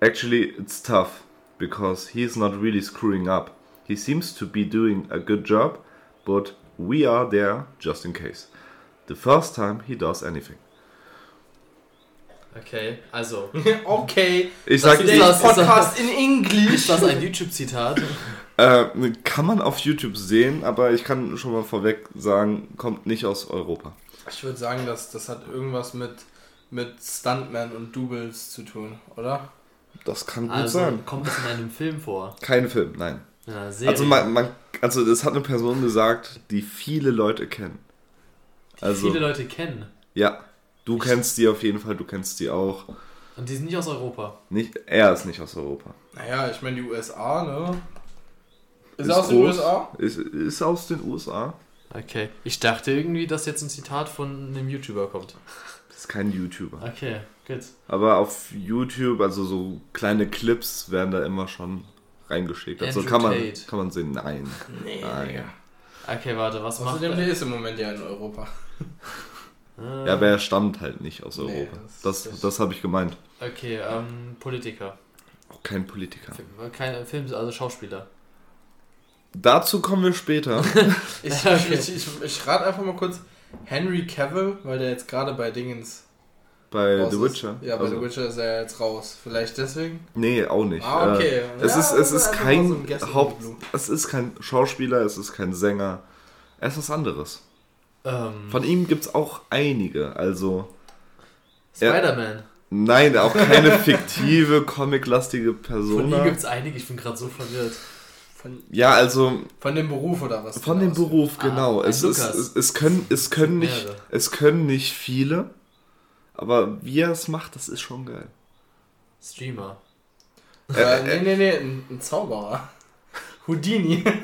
Actually, it's tough because he's not really screwing up. He seems to be doing a good job, but we are there just in case. The first time he does anything. Okay, also. okay. Ich Das sag, das- Podcast in English. Ist das ein YouTube-Zitat? äh, kann man auf YouTube sehen, aber ich kann schon mal vorweg sagen, kommt nicht aus Europa. Ich würde sagen, dass das hat irgendwas mit, mit Stuntman und Doubles zu tun, oder? Das kann gut Also sein. kommt das in einem Film vor? Kein Film, nein. Serie? Also man, man, also das hat eine Person gesagt, die viele Leute kennen. die Also viele Leute kennen. ja, du kennst die auf jeden Fall, du kennst die auch. Und die sind nicht aus Europa. Nicht, er ist nicht aus Europa. Naja, ich meine die USA, ne? Ist, Ist er aus den groß. USA? Ist, ist aus den USA. Okay. Ich dachte irgendwie, dass jetzt ein Zitat von einem YouTuber kommt. Das ist kein YouTuber. Okay, gut. Aber auf YouTube, also so kleine Clips werden da immer schon reingeschickt. Also Andrew kann man, Tate. kann man sehen, nein. Nee, Nein. Digga. Okay, warte, was macht Außerdem, er? der ist im Moment ja in Europa. Ah, Ja, aber er stammt halt nicht aus Nee, Europa. das- Das, das- das habe ich gemeint. Okay, ähm, Politiker. Auch kein Politiker. Film, kein Film, also Schauspieler. Dazu kommen wir später. Ich, Okay. ich, ich, ich rate einfach mal kurz Henry Cavill, weil der jetzt gerade bei Dingens Bei raus The ist. Witcher. Ja, bei Also- The Witcher ist er jetzt raus. Vielleicht deswegen? Nee, auch nicht. Ah, okay. Äh, es, Ja, ist, es ist einfach mal so ein kein the Haupt, es ist kein Schauspieler, es ist kein Sänger. Es ist was anderes. Ähm, Von ihm gibt es auch einige. Also. Spider-Man. nein, auch keine fiktive, comiclastige Von Person. ihm gibt es einige, ich bin gerade so verwirrt. Von, Ja, also von dem Beruf oder was? von dem? Beruf, Ah, genau. ein Es, ist, es, es, können, es, können nicht, es können nicht viele, aber wie er es macht, das ist schon geil. Streamer. Äh, Äh, äh, nee, nee, nee, ein, ein Zauberer. Houdini.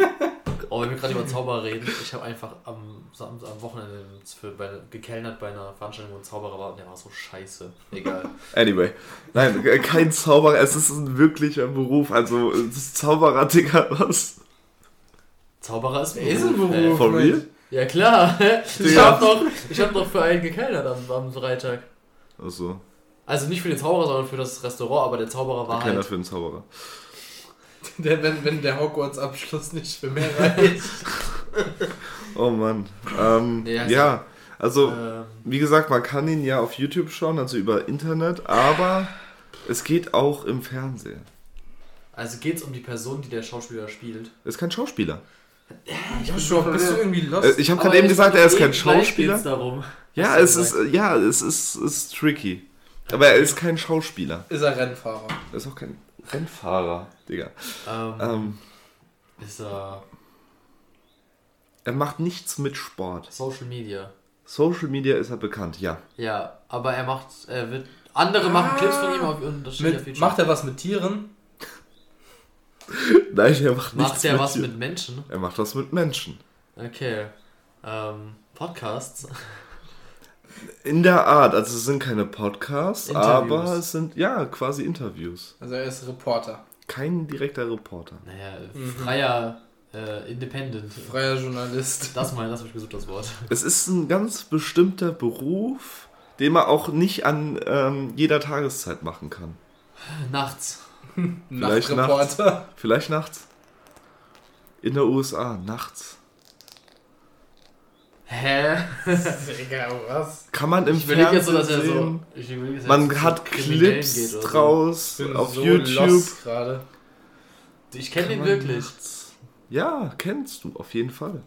Oh, wenn wir gerade über Zauberer reden, ich habe einfach am, am Wochenende für, bei, gekellnert bei einer Veranstaltung, wo ein Zauberer war und der war so scheiße. Egal. Anyway, nein, äh, kein Zauberer, es ist ein wirklicher Beruf. Also, es ist Zauberer, Digga, was? Zauberer ist ein Ist ein Beruf. Beruf. ey. For real? Ja klar. Ich habe noch, ich hab noch für einen gekellnert am, am Freitag. Also, Also nicht für den Zauberer, sondern für das Restaurant, aber der Zauberer war keiner halt. für einen Zauberer. Der, wenn, wenn der Hogwarts-Abschluss nicht für mehr reicht. Oh Mann. Ähm, Nee, heißt ja, also, Ähm, wie gesagt, man kann ihn ja auf YouTube schauen, also über Internet, aber es geht auch im Fernsehen. also geht's um die Person, die der Schauspieler spielt. Er ist kein Schauspieler. Joshua, bist du irgendwie lost? Äh, ich habe gerade eben es- gesagt, er ist kein Schauspieler. geht's darum. Ja, Hast du es ist, ja, es ist, ist tricky. Aber er ist kein Schauspieler. Ist er Rennfahrer? Er ist auch kein Rennfahrer, Digga. Ähm, Ähm, ist er er macht nichts mit Sport. Social Media. Social Media ist er bekannt, ja. Ja, aber er macht, er wird, andere machen Clips von ihm auf und das steht auf Mit, YouTube. macht er was mit Tieren? Nein, er macht nichts Macht er mit was dir. mit Menschen? Er macht was mit Menschen. Okay. Ähm, Podcasts. In der Art, also es sind keine Podcasts, Interviews. aber es sind ja quasi Interviews. Also er ist Reporter. Kein direkter Reporter. Naja, Mhm. freier äh, Independent. Freier Journalist. Das mal, das habe ich gesucht, das Wort. Es ist ein ganz bestimmter Beruf, den man auch nicht an ähm, jeder Tageszeit machen kann. Nachts. Vielleicht Nachtreporter. Vielleicht nachts. In der USA, nachts. Hä? Digga, was? Kann man im Ich überlege jetzt so, dass Fernsehen er so. Ich er Man jetzt hat Kriminellen Clips so. draus auf so YouTube. Ich kenne man wirklich. nachts- Ja, kennst du, auf jeden Fall.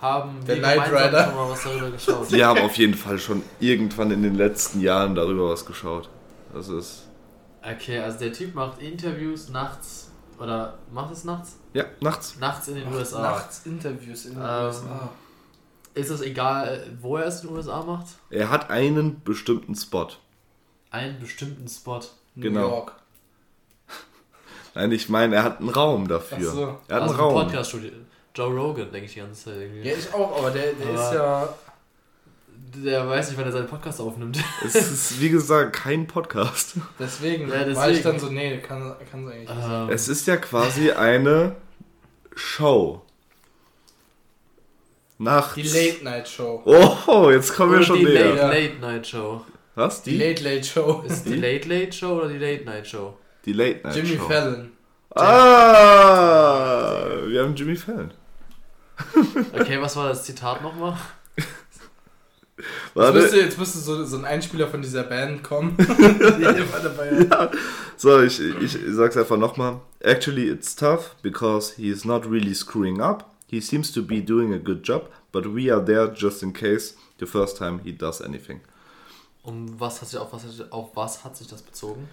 Haben Der wir Knight gemeinsam Rider. schon mal was darüber geschaut. Wir haben auf jeden Fall schon irgendwann in den letzten Jahren darüber was geschaut. Das ist. Okay, also der Typ macht Interviews nachts. Oder macht es nachts? Ja, nachts. Nachts in den USA. Nachts Interviews in den Ähm, USA. Ist es egal, wo er es in den USA macht? Er hat einen bestimmten Spot. Einen bestimmten Spot. New genau. York. Nein, ich meine, er hat einen Raum dafür. Ach so. Er hat also einen Raum. Podcast-Studio. Joe Rogan, denke ich die ganze Zeit irgendwie. Ja, ich auch, aber der, der Aber- ist ja. Der weiß nicht, wann er seinen Podcast aufnimmt. Es ist, wie gesagt, kein Podcast. Deswegen, Ja, war ich deswegen. dann so, nee, kann, kann eigentlich nicht. sein. Ähm, Es ist ja quasi eine Show. Nachts. Die Late Night Show. Oh, jetzt kommen wir oder schon die näher. Late, Ja. Late Night Show. Was? Die Late Late Show. Ist die Late Late Show oder die Late Night Show? Die Late Night Jimmy Show. Fallon. Ah, wir haben Jimmy Fallon. Okay, was war das Zitat nochmal? Jetzt Warte, müsste, jetzt müsste so, so ein Einspieler von dieser Band kommen. die hat. so, ich, ich sag's einfach nochmal. Actually, it's tough because he is not really screwing up. He seems to be doing a good job, but we are there just in case the first time he does anything. Um was hat sich, auf, was, hat sich- auf was hat sich das bezogen?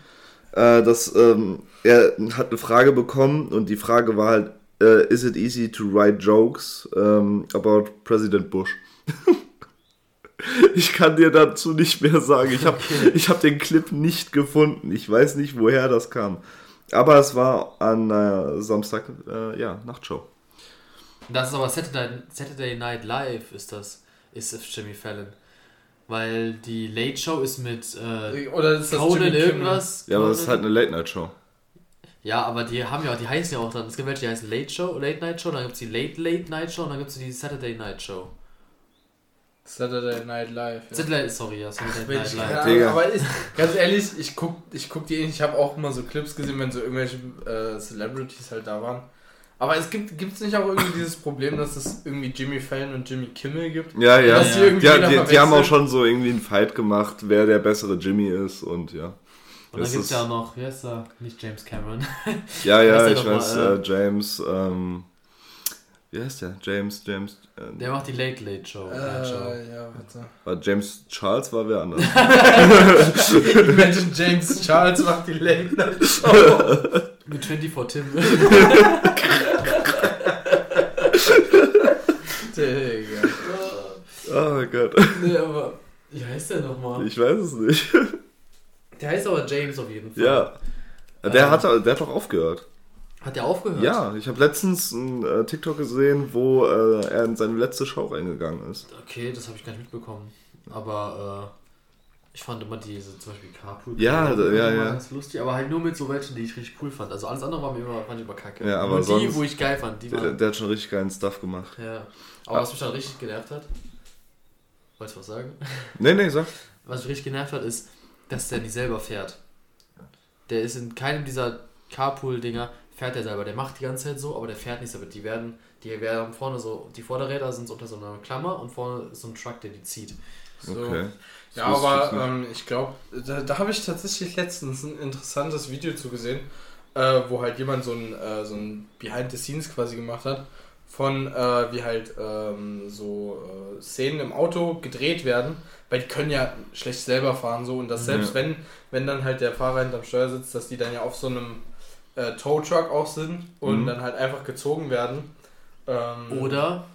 Äh, das, ähm, er hat eine Frage bekommen und die Frage war halt, äh, is it easy to write jokes ähm, about President Bush? ich kann dir dazu nicht mehr sagen. Ich habe ich hab den Clip nicht gefunden. Ich weiß nicht, woher das kam. Aber es war an äh, Samstag, äh, ja, Nachtshow. Das ist aber Saturday, Saturday Night Live ist das, ist es Jimmy Fallon. Weil die Late Show ist mit äh, Oder ist das Conan irgendwas. Ja, aber es ist halt eine Late-Night-Show. Ja, aber die haben ja, die heißen ja auch dann. Es gibt welche, die heißen Late Show, Late Night Show, dann gibt es die Late Late Night Show und dann gibt es die Saturday Night Show. Saturday Night Live. Ja. Saturday, sorry, ja, Saturday Night Mensch, Live. Digga. Aber ich, ganz ehrlich, ich guck, ich guck die eh nicht. Ich habe auch immer so Clips gesehen, wenn so irgendwelche äh, Celebrities halt da waren. Aber es gibt gibt's nicht auch irgendwie dieses Problem, dass es irgendwie Jimmy Fallon und Jimmy Kimmel gibt? Ja, ja. Dass die ja. irgendwie Die, die, die haben auch schon so irgendwie einen Fight gemacht, wer der bessere Jimmy ist und ja. Und dann Das gibt es ja auch noch, wie heißt er? Nicht James Cameron. Ja, ja, ich weiß, mal, äh, James, ähm, wie heißt der? James, James, äh, Der macht die Late Late Show. Night Show. Äh, ja, warte. war James Charles war wer anders. Imagine James Charles macht die Late Night Show. Mit 24 Tim. oh Gott, nee, aber. Wie heißt der nochmal? ich weiß es nicht. Der heißt aber James auf jeden Fall. ja, der Ähm. hat, der hat doch aufgehört. Hat der aufgehört? Ja, ich habe letztens einen äh, TikTok gesehen, wo äh, er in seine letzte Show reingegangen ist. Okay, das habe ich gar nicht mitbekommen. Aber äh, ich fand immer diese zum Beispiel Carpool. Ja, Karaoke ja, immer ja. Ganz lustig, aber halt nur mit so welchen, die ich richtig cool fand. Also alles andere war mir immer, fand ich immer kacke. Ja, aber Nur die, sonst- wo ich geil fand, die Der, waren. der hat schon richtig geilen Stuff gemacht. Ja. Aber was mich dann richtig genervt hat, wolltest du was sagen? Nee, nee, sag. Was mich richtig genervt hat, ist, dass der nicht selber fährt. Der ist in keinem dieser Carpool-Dinger, fährt der selber. Der macht die ganze Zeit so, aber der fährt nicht selber. Die werden, die werden vorne so, die Vorderräder sind so unter so einer Klammer und vorne ist so ein Truck, der die zieht. So. Okay. Ja, Das aber ähm, ich glaube, da, da habe ich tatsächlich letztens ein interessantes Video zu gesehen, äh, wo halt jemand so ein, äh, so ein Behind the Scenes quasi gemacht hat, von äh, wie halt ähm, so äh, Szenen im Auto gedreht werden, weil die können ja schlecht selber fahren so und dass selbst Ja. wenn, wenn dann halt der Fahrer hinterm Steuer sitzt, dass die dann ja auf so einem äh, Tow Truck auch sind und Mhm. dann halt einfach gezogen werden. Ähm, Oder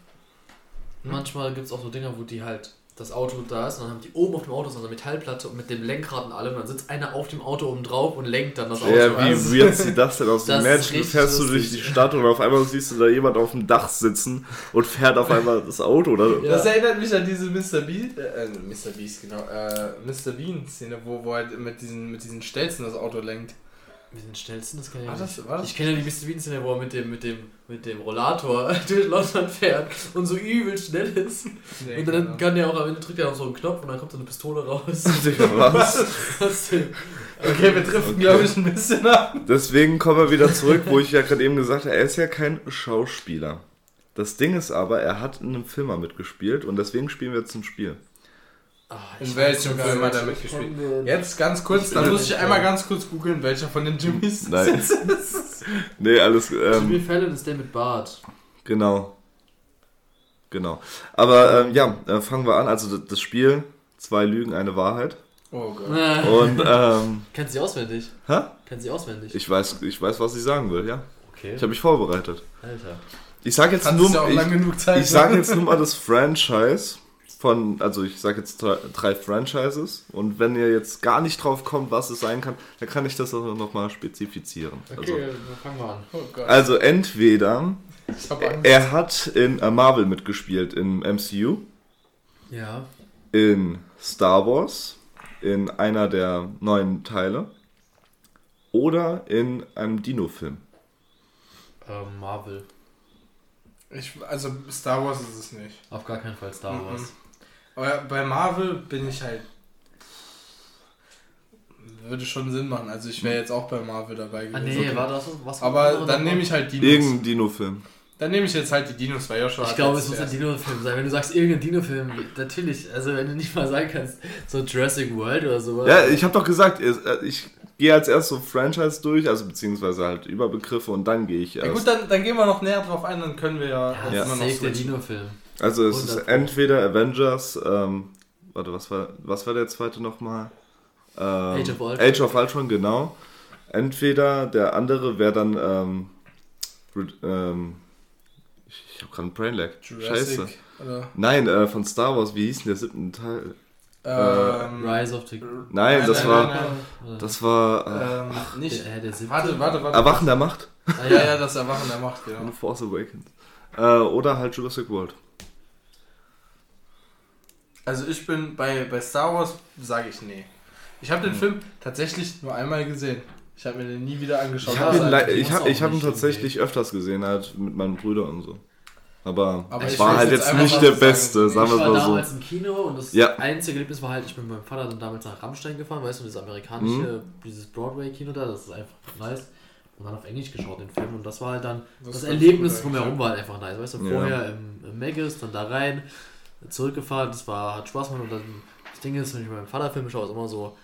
Hm? manchmal gibt es auch so Dinger, wo die halt das Auto da ist und dann haben die oben auf dem Auto so eine Metallplatte und mit dem Lenkrad und allem, und dann sitzt einer auf dem Auto oben drauf und lenkt dann das Auto. Ja, wie Also, weird sieht das denn aus? Das ist Imagine, du richtig fährst du durch die Stadt und auf einmal siehst du da jemand auf dem Dach sitzen und fährt auf einmal das Auto, oder? Ja. Das erinnert mich an diese Mr. Beast, äh, Mr. Beast, genau, äh, Mr. Bean-Szene, wo, wo er mit diesen, mit diesen Stelzen das Auto lenkt. Mit den schnellsten, das kann ich nicht. das, war das? Ich kenne ja die Mr. Bean-Szene, wo er mit dem, mit, dem, mit dem Rollator durch London fährt und so übel schnell ist. Nee, und dann genau. kann der auch am Ende drückt er auf so einen Knopf und dann kommt so eine Pistole raus. Was? Okay, wir driften, Okay. glaube ich, ein bisschen ab. Deswegen kommen wir wieder zurück, wo ich ja gerade eben gesagt habe, er ist ja kein Schauspieler. Das Ding ist aber, er hat in einem Film mal mitgespielt und deswegen spielen wir jetzt ein Spiel. Ah, In welchem Film hat er mitgespielt? Jetzt ganz kurz, dann muss ich einmal ganz kurz googeln, welcher von den Jimmys Nein. es ist. Nee, alles, Jimmy ähm, Fallon ist der mit Bart. genau. Genau. Aber ähm, ja, äh, fangen wir an. Also das- das Spiel, zwei Lügen, eine Wahrheit. Oh Gott. Und, ähm, Kennst du sie auswendig? hä? Kennst du sie auswendig? Ich weiß, ich weiß, was ich sagen will, ja. okay. Ich habe mich vorbereitet. Alter. Ich sage jetzt nur, ja auch ich, lang genug Zeit. Ich sage jetzt nur mal das Franchise von, also ich sage jetzt drei, Franchises und wenn ihr jetzt gar nicht drauf kommt, was es sein kann, dann kann ich das auch nochmal spezifizieren. Okay, dann fangen wir an. Oh Gott. Also, also entweder er hat in äh, Marvel mitgespielt, im MCU, Ja. in Star Wars, in einer der neuen Teile oder in einem Dino-Film. Ähm, Marvel. Ich, also Star Wars ist es nicht. Auf gar keinen Fall Star Mhm. Wars. Aber bei Marvel bin ich halt. Würde schon Sinn machen. Also ich wäre jetzt auch bei Marvel dabei Ah, gewesen. nee, war das was? Aber dann nehme ich halt Dinos. Irgendein Dino-Film. Dann nehme ich jetzt halt die Dinos, weil Joshua Ich glaube, es muss ein Dino-Film sein. Wenn du sagst, irgendein Dino-Film, natürlich. Also, wenn du nicht mal sagen kannst, so Jurassic World oder sowas. Ja, ich habe doch gesagt, äh, ich gehe als erst so Franchise durch, also beziehungsweise halt Überbegriffe und dann gehe ich Ja erst. gut, dann, dann gehen wir noch näher drauf ein, dann können wir ja, Ja, auch Ja. immer noch safe der. Dino-Film. Also es ist 100 Pro. entweder Avengers, ähm, warte, was war, was war der zweite nochmal? Ähm, Age of Ultron. Age of Ultron, genau. Entweder der andere wäre dann, ähm, ähm, ich, ich habe gerade einen Brain Lag. Scheiße. Jurassic oder Nein, äh, von Star Wars, wie hieß denn der siebten Teil? ähm, Rise of the... Nein, Nein, das nein, war, nein, das war äh, ähm, nicht. der, äh, der siebte? Warte, warte, warte. Erwachen der Macht. Ah, Ja, ja, das Erwachen der Macht, genau. Force Awakens. Äh, oder halt Jurassic World. Also ich bin bei, bei Star Wars, sage ich nee. Ich habe den Hm. Film tatsächlich nur einmal gesehen. Ich habe mir den nie wieder angeschaut. Ich Ja, habe ihn, also ich ich hab, ich hab ihn tatsächlich öfters gesehen, halt mit meinen Brüdern und so. Aber, Aber es ich war halt jetzt jetzt nicht der sagen, Beste, sagen wir Ich es war mal so. damals im Kino und das Ja. einzige Erlebnis war halt, ich bin mit meinem Vater dann damals nach Rammstein gefahren, weißt du, dieses amerikanische, Mhm. dieses Broadway-Kino da, das ist einfach nice. Und dann auf Englisch geschaut, den Film. Und das war halt dann, Das das, Erlebnis drumherum war halt einfach nice. Weißt du, Ja. vorher im, im Magus, dann da rein, zurückgefahren, das war, hat Spaß gemacht. Und dann, das Ding ist, wenn ich mit meinem Vater Filme schaue, ist immer so,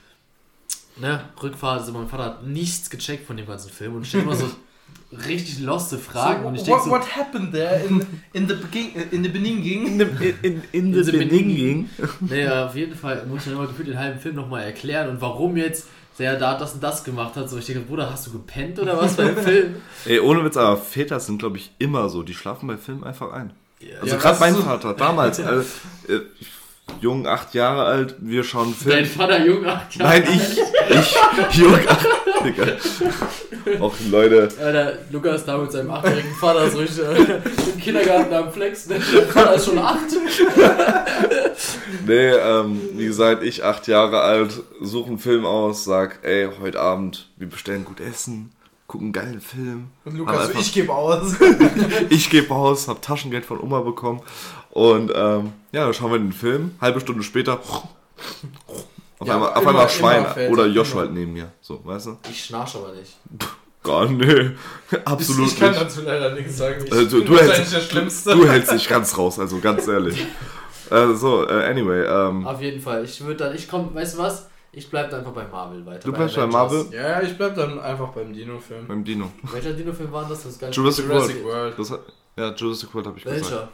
ne, Rückfahrt, also mein Vater hat nichts gecheckt von dem ganzen Film und stellt immer so richtig loste Fragen. So, und ich denke what, so, what happened there in, in the begin, in the beginning? In, in, in, In the the beginning. Nee, auf jeden Fall muss ich dann immer gefühlt den halben Film nochmal erklären und warum jetzt der da das und das gemacht hat. So, ich denke, Bruder, hast du gepennt oder was beim Film? Ey, ohne Witz, aber Väter sind, glaube ich, immer so. Die schlafen bei Filmen einfach ein. Also Ja, gerade mein so- Vater, damals, äh, äh, jung, acht Jahre alt, wir schauen einen Dein Film. Vater jung, acht Jahre. Nein, ich, ich, jung, acht, Digga. Auch Leute, Alter, Lukas da mit seinem achtjährigen Vater so richtig äh, im Kindergarten am Flex. Ne? Der Vater ist schon acht. nee, ähm, wie gesagt, ich, acht Jahre alt, suche einen Film aus, sag, ey, heute Abend, wir bestellen gut Essen, gucken einen geilen Film. Und Lukas, so, einfach- ich gebe aus. Ich gebe raus, hab Taschengeld von Oma bekommen und ähm, ja, dann schauen wir den Film. Halbe Stunde später auf Ja, einmal, auf immer- einmal Schwein oder er, Josh immer. halt neben mir. So, weißt du? Ich schnarch aber nicht. Gar nee, absolut ich, ich kann nicht. dazu leider nichts sagen. Ich Äh, du, bin du, hältst, der Schlimmste. du hältst dich ganz raus, also ganz ehrlich. Äh, so, äh, anyway, ähm, Auf jeden Fall. Ich würde dann, ich komme, weißt du was? Ich bleib dann einfach bei Marvel weiter. Du bei bleibst bei. Marvel? Ja, ich bleib dann einfach beim Dino-Film. beim Dino. Welcher Dino-Film war das? Das ist. Jurassic, Jurassic World. Das, ja, Jurassic World habe ich gesagt. Welcher?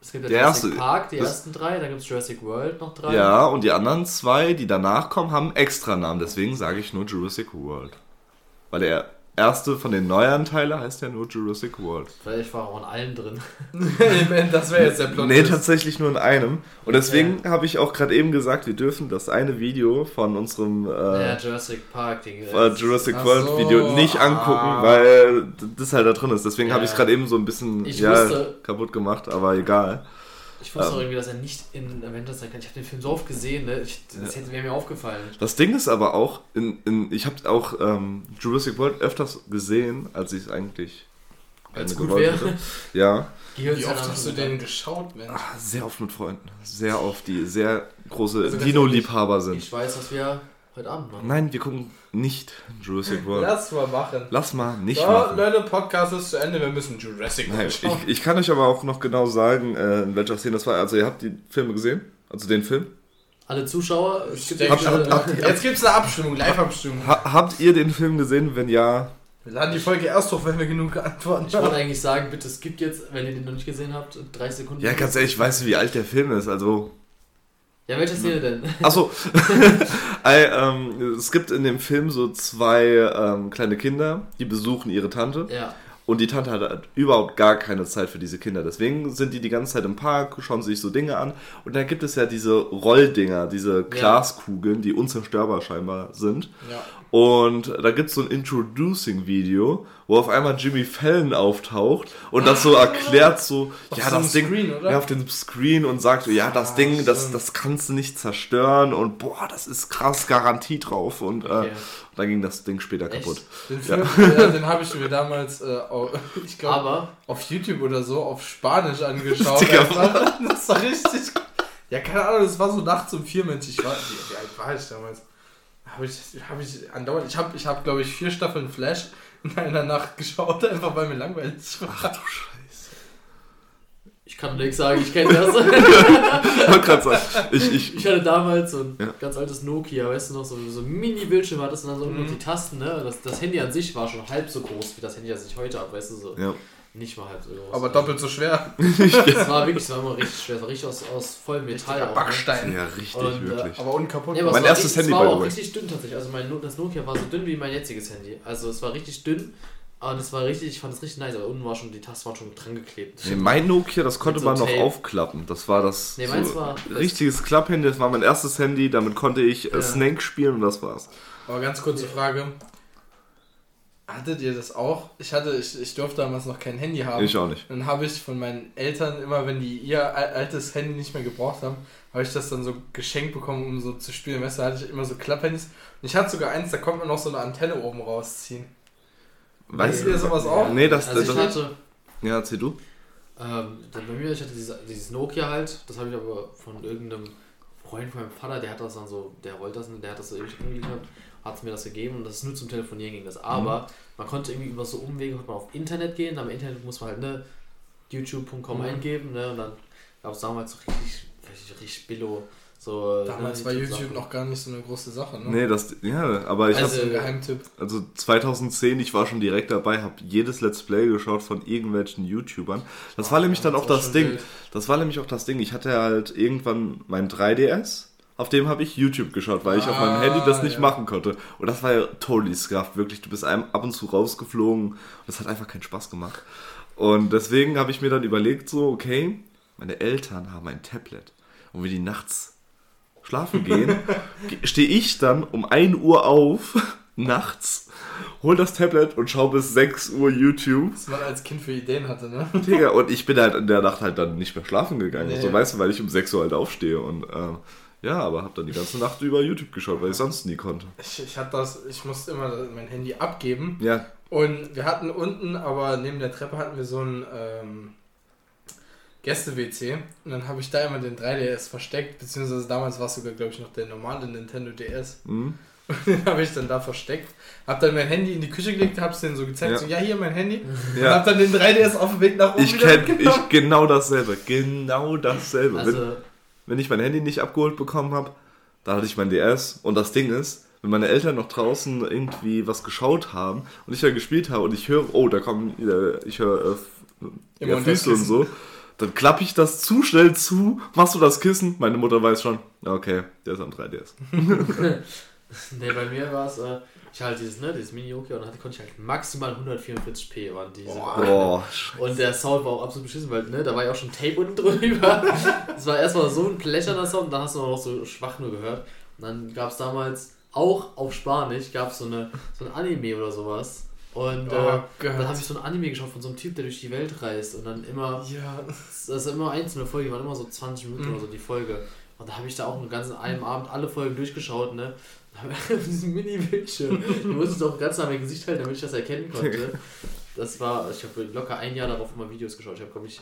Es gibt ja Der Jurassic erste- Park, die ersten drei, dann gibt es Jurassic World noch drei. Ja, und die anderen zwei, die danach kommen, haben extra Namen. Deswegen sage ich nur Jurassic World. Weil der erste von den neueren Teilen heißt ja nur Jurassic World. Vielleicht war auch in allen drin. das wäre jetzt der Plot. Nee, tatsächlich nur in einem. Und deswegen habe ich auch gerade eben gesagt, wir dürfen das eine Video von unserem äh, ja, Jurassic Park, Ding. äh, Jurassic Ach World so, Video nicht angucken, ah. weil das halt da drin ist. Deswegen Ja. habe ich es gerade eben so ein bisschen Ich ja, wusste- kaputt gemacht, aber egal. Ich wusste Ähm. auch irgendwie, dass er nicht in Avengers sein kann. Ich habe den Film so oft gesehen, ne? Ich, das hätte wäre mir aufgefallen. Das Ding ist aber auch, in, in, ich habe auch ähm, Jurassic World öfters gesehen, als ich es eigentlich Als gut gewollt wäre. hätte. Ja, Wie oft hast du den geschaut, Mensch? Ah, sehr oft mit Freunden. Sehr oft, die sehr große Also Dino-Liebhaber sind. Ich weiß, was wir heute Abend machen. Nein, wir gucken nicht Jurassic World. Lass mal machen. Lass mal nicht So, machen. Leute, Podcast ist zu Ende. Wir müssen Jurassic Nein, World ich, schauen. ich kann euch aber auch noch genau sagen, äh, in welcher Szene das war. Also ihr habt die Filme gesehen? Also den Film? Alle Zuschauer, es gibt denke, ja habt- habt- Jetzt gibt's eine Abstimmung, Live-Abstimmung. Ha habt ihr den Film gesehen? Wenn ja, Wir laden die Folge erst hoch, wenn wir genug Antworten Ich wollte eigentlich sagen, bitte skippt jetzt, wenn ihr den noch nicht gesehen habt, 30 Sekunden. ja ganz ehrlich, ich weiß, wie alt der Film ist. Also Ja, welche Szene denn? Achso, ähm, es gibt in dem Film so zwei ähm, kleine Kinder, die besuchen ihre Tante. Ja. Und die Tante hat halt überhaupt gar keine Zeit für diese Kinder. Deswegen sind die die ganze Zeit im Park, schauen sich so Dinge an. Und dann gibt es ja diese Rolldinger, diese Glaskugeln, die unzerstörbar scheinbar sind. Ja. Und da gibt es so ein Introducing-Video, wo auf einmal Jimmy Fallon auftaucht und das so erklärt, so, Auf ja, so das Ding, Screen, ja, auf dem Screen und sagt, so, ja, das Ah, Ding, das, das kannst du nicht zerstören und boah, das ist krass Garantie drauf. Und Okay. äh, dann ging das Ding später Echt? kaputt. Den Film, ja. den habe ich mir damals, äh, au- ich glaube, auf YouTube oder so auf Spanisch angeschaut. Das war richtig. Ja, keine Ahnung, das war so nachts um vier, Mensch. Ich war, wie, wie alt war ich damals? Habe ich, hab ich andauernd. Ich habe, ich hab, glaube ich, vier Staffeln Flash in einer Nacht geschaut, einfach weil mir langweilig war. Ach du Scheiße. Ich kann nichts sagen, ich kenne das. Ich wollte gerade sagen, ich, ich, Ich hatte damals so ein Ja. ganz altes Nokia, weißt du noch, so, so ein Mini-Bildschirm hattest und dann so Mhm. nur die Tasten, ne? Das, das Handy an sich war schon halb so groß wie das Handy, das ich heute habe, weißt du, so. ja. Nicht mal halb so groß. Aber doppelt so schwer. Es war wirklich, es war immer richtig schwer, es war richtig aus, aus vollem Metall. Richtiger auch, ne? Backstein. ja, richtig, Und, äh, wirklich. Aber unkaputt. Ja, aber Mein es war erstes richtig, Handy, war auch richtig dünn tatsächlich. Also mein, das Nokia war so dünn wie mein jetziges Handy. Also es war richtig dünn. Und es war richtig, ich fand es richtig nice, aber unten war schon, die Tasten waren schon dran geklebt. Nee, mein Nokia, das konnte so man noch Tape. aufklappen. Das war das Nee, meins so war- richtiges Klapphandy. Das war mein erstes Handy. Damit konnte ich äh, Ja. Snake spielen und das war's. Aber ganz kurze Frage. Hattet ihr das auch? Ich hatte, ich, ich durfte damals noch kein Handy haben. Ich auch nicht. Dann habe ich von meinen Eltern immer, wenn die ihr al- altes Handy nicht mehr gebraucht haben, habe ich das dann so geschenkt bekommen, um so zu spielen. Weißt du, hatte ich immer so Klapphandys. Und ich hatte sogar eins, da konnte man noch so eine Antenne oben rausziehen. Weißt ihr sowas auch? Nee, das, Also ich das, hatte, Ja, erzähl du. ähm, dann bei mir, ich hatte dieses, dieses Nokia halt, das habe ich aber von irgendeinem Freund von meinem Vater, der hat das dann so, der wollte das, nicht, der hat das so ewig angeliefert, hat mir das gegeben und das ist nur zum Telefonieren ging das. Aber man konnte irgendwie über so Umwege konnte man auf Internet gehen, aber im Internet muss man halt ne youtube.com Mhm. eingeben, ne, und dann gab es damals so richtig, richtig, richtig Billo, so Damals ne, war YouTube noch gar nicht so eine große Sache, ne? Nee, das. Ja, aber ich Das hab, ist so ein Geheimtipp. Also 2010, ich war schon direkt dabei, habe jedes Let's Play geschaut von irgendwelchen YouTubern. Das war nämlich dann das auch das Ding. wild. Das war nämlich auch das Ding. Ich hatte halt irgendwann mein 3DS, auf dem habe ich YouTube geschaut, weil ich auf meinem Ah, Handy das nicht ja. machen konnte. Und das war ja totally scuffed, wirklich. Du bist einem ab und zu rausgeflogen. Das hat einfach keinen Spaß gemacht. Und deswegen habe ich mir dann überlegt, so, okay, meine Eltern haben ein Tablet. Und wenn die nachts schlafen gehen, stehe ich dann um 1 Uhr auf, nachts, hol das Tablet und schau bis 6 Uhr YouTube. Was man als Kind für Ideen hatte, ne? Digga, und ich bin halt in der Nacht halt dann nicht mehr schlafen gegangen. Nee. So, weißt du, weil ich um 6 Uhr halt aufstehe. Und ähm, ja, aber hab dann die ganze Nacht über YouTube geschaut, weil ich sonst nie konnte. Ich, ich hatte das, ich musste immer mein Handy abgeben. Ja, Und wir hatten unten, aber neben der Treppe hatten wir so ein ähm, Gäste-WC. Und dann habe ich da immer den 3DS versteckt, beziehungsweise damals war es sogar, glaube ich, noch der normale Nintendo DS. hm? Und den habe ich dann da versteckt. Hab dann mein Handy in die Küche gelegt, hab's denen so gezeigt, Ja. so, ja, hier mein Handy. Und ja. hab dann den 3DS auf dem Weg nach oben Ich wieder kenn mitgenommen. ich genau dasselbe. Genau dasselbe. wenn, Also, wenn ich mein Handy nicht abgeholt bekommen habe, da hatte ich mein DS. Und das Ding ist, wenn meine Eltern noch draußen irgendwie was geschaut haben und ich dann gespielt habe und ich höre, oh, da kommen, äh, ich höre äh, ja, Füße und Kissen. so, dann klappe ich das zu schnell zu, machst du das Kissen, meine Mutter weiß schon, okay, der ist am 3DS. ne, bei mir war es, äh, ich hatte dieses, ne, dieses Mini-Nokia und hatte, konnte ich halt maximal 144p waren diese. Boah, Und der Sound war auch absolut beschissen, weil ne, da war ja auch schon Tape unten drüber. Es war erstmal so ein plätschernder Sound und dann hast du auch noch so schwach nur gehört. Und dann gab es damals auch auf Spanisch gab so eine so ein Anime oder sowas. Und Oh äh, dann habe ich so ein Anime geschaut von so einem Typ, der durch die Welt reist und dann immer, Ja, das ist immer einzelne Folge, waren immer so 20 Minuten Mhm. oder so die Folge. Und da habe ich da auch einen ganzen einem Abend alle Folgen durchgeschaut, ne? Auf diesem Mini-Bildschirm. Ich musste es auch ganz nah mein Gesicht halten, damit ich das erkennen konnte. Das war, ich habe locker ein Jahr darauf immer Videos geschaut. Ich habe, glaube ich,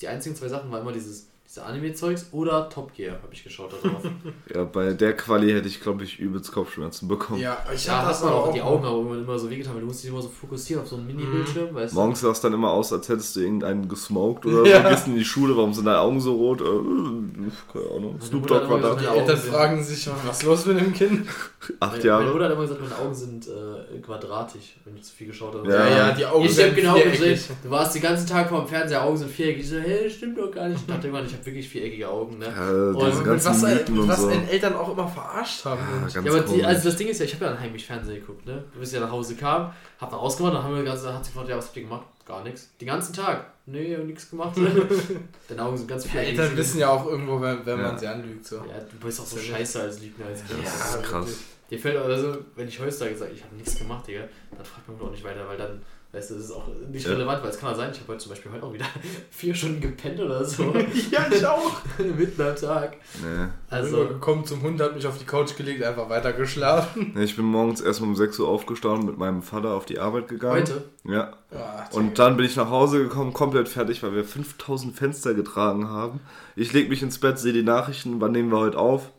die einzigen zwei Sachen waren immer dieses, diese Anime-Zeugs oder Top Gear habe ich geschaut darauf. ja, bei der Quali hätte ich, glaube ich, übelst Kopfschmerzen bekommen. ja, ich da hatte das man auch auch. die Augen aber irgendwann immer so wehgetan, weil du musst dich immer so fokussieren auf so einen Mini-Bildschirm, weißt du? Morgens sah es dann immer aus, als hättest du irgendeinen gesmoked oder Ja. so. Gehst in die Schule, warum sind deine Augen so rot? Äh, keine Ahnung. Meine Snoop Dogg war immer da. Die Eltern fragen sich, was ist los mit dem Kind? Acht Meine Jahre. Mutter hat immer gesagt, meine Augen sind äh, quadratisch, wenn ich zu viel geschaut habe. Ja, ja, die Augen Ich sind habe genau gesehen, du warst den ganzen Tag vor dem Fernseher, Augen sind viereckig. Ich so, hey, stimmt doch gar nicht. Ich dachte irgendwann, ich habe wirklich viereckige Augen, ne? Ja, Und mit was, Mythen was so. Eltern auch immer verarscht haben. Ja, ganz Ja, aber die, also das Ding ist ja, ich habe ja dann heimlich Fernsehen geguckt, ne? Bis ich ja nach Hause kam, hab dann ausgemacht, dann haben wir die ganze, hat sie gefragt, ja, was habt ihr gemacht? Gar nichts. Den ganzen Tag? Nee, hab nichts gemacht. Deine Augen sind ganz die viereckig. Eltern wissen ja auch irgendwo, wenn, wenn Ja. man sie anlügt. So. Ja, du bist auch so Ja, scheiße als Lügner als Kind. Ja, das ist krass. Dir fällt also, wenn ich heutzutage sage, ich habe nichts gemacht, Digga, dann fragt man mich auch nicht weiter, weil dann, weißt du, das ist auch nicht Ja. relevant, weil es kann ja sein, ich habe heute zum Beispiel heute auch wieder vier Stunden gepennt oder so, ja, ich auch. mitten am Tag. Nee. Also Also, gekommen zum Hund, hab mich auf die Couch gelegt, einfach weiter geschlafen. Nee, Ich bin morgens erstmal um 6 Uhr aufgestanden, mit meinem Vater auf die Arbeit gegangen. heute, Ja. Ja, Und dann bin ich nach Hause gekommen, komplett fertig, weil wir 5000 Fenster getragen haben. Ich leg mich ins Bett, sehe die Nachrichten, wann nehmen wir heute auf?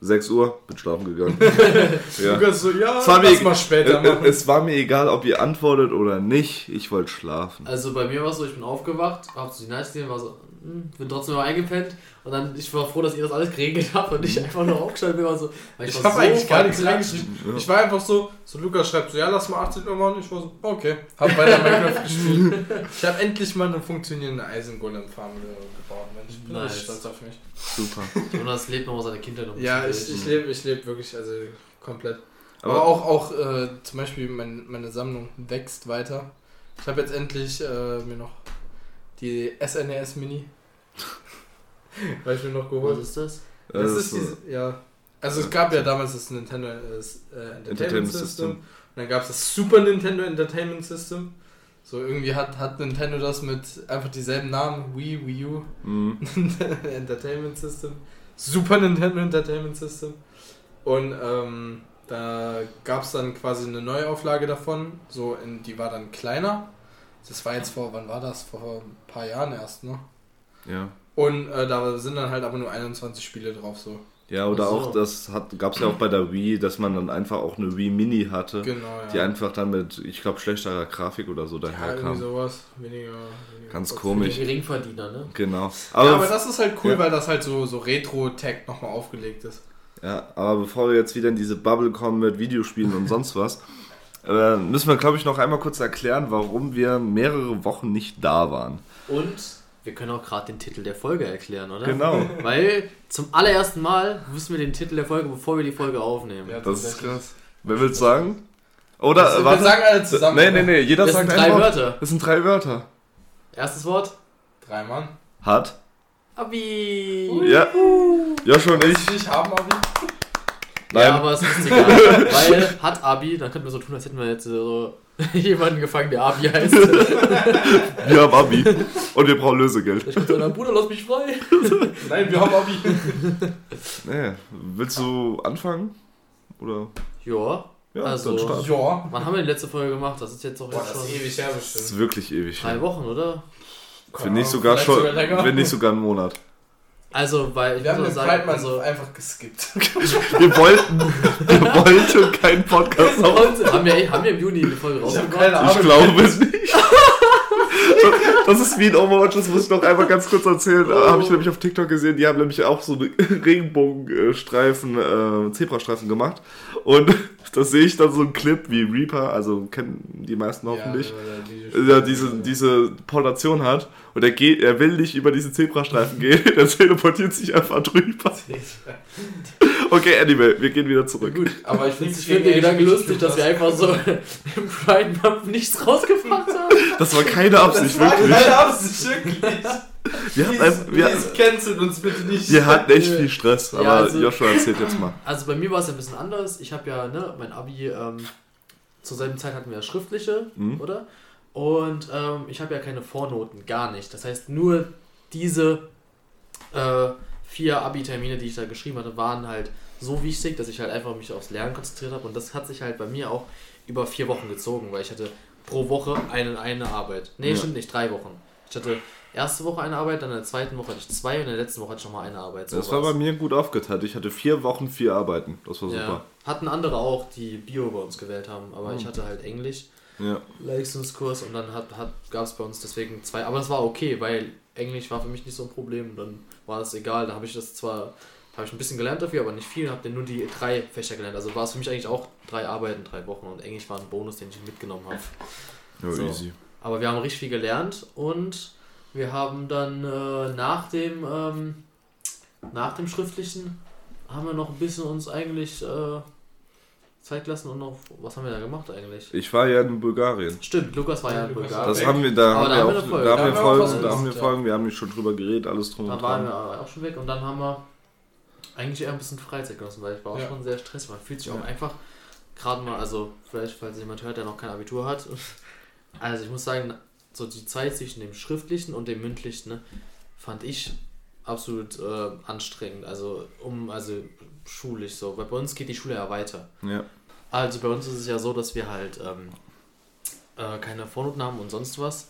6 Uhr, bin schlafen gegangen. ja. Lukas so, ja, Es war, mir, lass mal später äh, machen. äh, es war mir egal, ob ihr antwortet oder nicht. Ich wollte schlafen. Also bei mir war es so, ich bin aufgewacht, hab so die Night gesehen, war so, hm, bin trotzdem noch eingepennt und dann, ich war froh, dass ihr das alles geregelt habt und ich einfach nur aufgestanden bin, war so, weil Ich war habe eigentlich gar nichts reingeschrieben. Ja. Ich war einfach so, so Lukas schreibt so, ja, lass mal 18 Uhr machen. Ich war so, okay. Hab weiter Minecraft gespielt. Ich habe endlich mal eine funktionierende Eisengolem-Farm ge- gebaut. Ich bin Nice. richtig stolz auf mich. Super. Jonas lebt noch aus seiner Kindheit um Ja, ich, ich lebe ich leb wirklich, also komplett. Aber, Aber- auch, auch äh, zum Beispiel mein, meine Sammlung wächst weiter. Ich habe jetzt endlich äh, mir noch die SNES Mini. Weil ich mir noch Was geholt. ist das? Das Also ist so- diese, ja. Also es gab ja damals das Nintendo äh, das, äh, Entertainment, Entertainment System. System. Und dann gab es das Super Nintendo Entertainment System. So irgendwie hat, hat Nintendo das mit einfach dieselben Namen, Wii, Wii U, Mhm. Entertainment System, Super Nintendo Entertainment System. Und ähm, da gab es dann quasi eine Neuauflage davon. So in, die war dann kleiner. Das war jetzt vor, wann war das? Vor ein paar Jahren erst, ne? Ja. Und äh, da sind dann halt aber nur 21 Spiele drauf, so. Ja, oder so. auch, das gab es ja auch bei der Wii, dass man dann einfach auch eine Wii Mini hatte, Genau, ja. die einfach dann mit, ich glaube, schlechterer Grafik oder so ja, daher irgendwie kam. sowas. Weniger. weniger Ganz komisch. Die Geringverdiener, ne? Genau. Aber, Aber, ja, aber das ist halt cool, Ja. weil das halt so, so Retro-Tag nochmal aufgelegt ist. ja, aber bevor wir jetzt wieder in diese Bubble kommen mit Videospielen und sonst was, äh, müssen wir, glaube ich, noch einmal kurz erklären, warum wir mehrere Wochen nicht da waren. Und wir können auch gerade den Titel der Folge erklären, oder? Genau. Weil zum allerersten Mal wissen wir den Titel der Folge, bevor wir die Folge aufnehmen. Ja, Das ist tatsächlich. krass. Wer will sagen? Oder, Also, äh, wir warte. sagen alle zusammen. Nee, nee, nee, jeder Das sagt sind ein drei Wort. Wörter. Das sind drei Wörter. Erstes Wort? Drei Mann. Hat. Abi. Ja. Joshua und ich. Ich haben, Abi. Nein. Ja, aber es ist egal. weil hat Abi, dann könnten wir so tun, als hätten wir jetzt so jemanden gefangen, der Abi heißt. Wir haben Abi. Und wir brauchen Lösegeld. Ich so, Bruder, lass mich frei. Nein, wir haben Abi. Nee. Willst du anfangen? Oder? Ja. Ja, Also-. Ja. Wann haben wir die letzte Folge gemacht? Das ist jetzt doch Boah, jetzt das ist schon ewig her Das ist bestimmt. wirklich ewig. drei. Wochen, oder? Wenn nicht sogar schon, sogar länger. wenn nicht sogar einen Monat. Also, weil ich Wir haben muss den sagen, Zeitmann also, einfach geskippt. Wir wollten, wir wollten keinen Podcast auf. haben, wir, haben wir im Juni eine Folge Ich rausgebracht? keine Ahnung. Ich glaube es nicht. Das ist wie in Overwatch, das muss ich noch einmal ganz kurz erzählen. Da Habe ich nämlich auf TikTok gesehen, die haben nämlich auch so Regenbogenstreifen, äh, Zebrastreifen gemacht. Und da sehe ich dann so einen Clip wie Reaper, also kennen die meisten hoffentlich. Ja, ja, diese, diese Portation hat und er geht, er will nicht über diese Zebrastreifen gehen, er teleportiert sich einfach drüber. Okay, anyway, wir gehen wieder zurück. Gut, Aber ich ich finde finde den Gedanken lustig, dass wir einfach so im Pride Month nichts rausgebracht haben. Das war keine Absicht, Das war wirklich. keine Absicht, wirklich. Wir hatten, einfach, wir, Please, cancelt uns bitte nicht. wir hatten echt viel Stress, aber Ja, also- Joshua erzählt jetzt mal. Also bei mir war es ja ein bisschen anders. Ich habe ja, ne, mein Abi, ähm, zur selben Zeit hatten wir ja schriftliche, Mhm. oder? Und ähm, ich habe ja keine Vornoten, gar nicht. Das heißt, nur diese äh, vier Abi-Termine, die ich da geschrieben hatte, waren halt so wichtig, dass ich halt einfach mich aufs Lernen konzentriert habe. Und das hat sich halt bei mir auch über vier Wochen gezogen, weil ich hatte pro Woche eine, eine Arbeit. Nee, Ja. stimmt nicht, drei Wochen. Ich hatte erste Woche eine Arbeit, dann in der zweiten Woche hatte ich zwei und in der letzten Woche hatte ich nochmal eine Arbeit. Das So war bei mir gut aufgeteilt. Ich hatte vier Wochen, vier Arbeiten. Das war Ja. super. Hatten andere auch, die Bio bei uns gewählt haben, aber Mhm. ich hatte halt Englisch, Ja. Leistungskurs und dann hat, hat, gab es bei uns deswegen zwei, aber das war okay, weil Englisch war für mich nicht so ein Problem und dann war das egal, da habe ich das zwar, habe ich ein bisschen gelernt dafür, aber nicht viel, habe dann nur die drei Fächer gelernt, also war es für mich eigentlich auch drei Arbeiten, drei Wochen und Englisch war ein Bonus, den ich mitgenommen habe. Ja, So. easy. Aber wir haben richtig viel gelernt und wir haben dann äh, nach dem ähm, nach dem schriftlichen haben wir noch ein bisschen uns eigentlich äh, Zeit lassen und noch was haben wir da gemacht eigentlich? Ich war ja in Bulgarien. Stimmt, Lukas war ja in Bulgarien. Das haben wir, da haben da wir haben auch, wir Folge. da haben wir Da wir auch Folgen, da haben wir Folgen, wir haben nicht schon drüber geredet, alles drum Da und waren wir dran. aber auch schon weg und dann haben wir eigentlich eher ein bisschen Freizeit genossen, weil ich war auch Ja. schon sehr stressig. Man fühlt sich auch Ja. einfach gerade mal, also vielleicht falls jemand hört, der noch kein Abitur hat. Also ich muss sagen, so die Zeit zwischen dem schriftlichen und dem mündlichen ne, fand ich absolut äh, anstrengend. Also um also schulisch so, weil bei uns geht die Schule ja weiter. Ja. Also bei uns ist es ja so, dass wir halt ähm, äh, keine Vornoten haben und sonst was.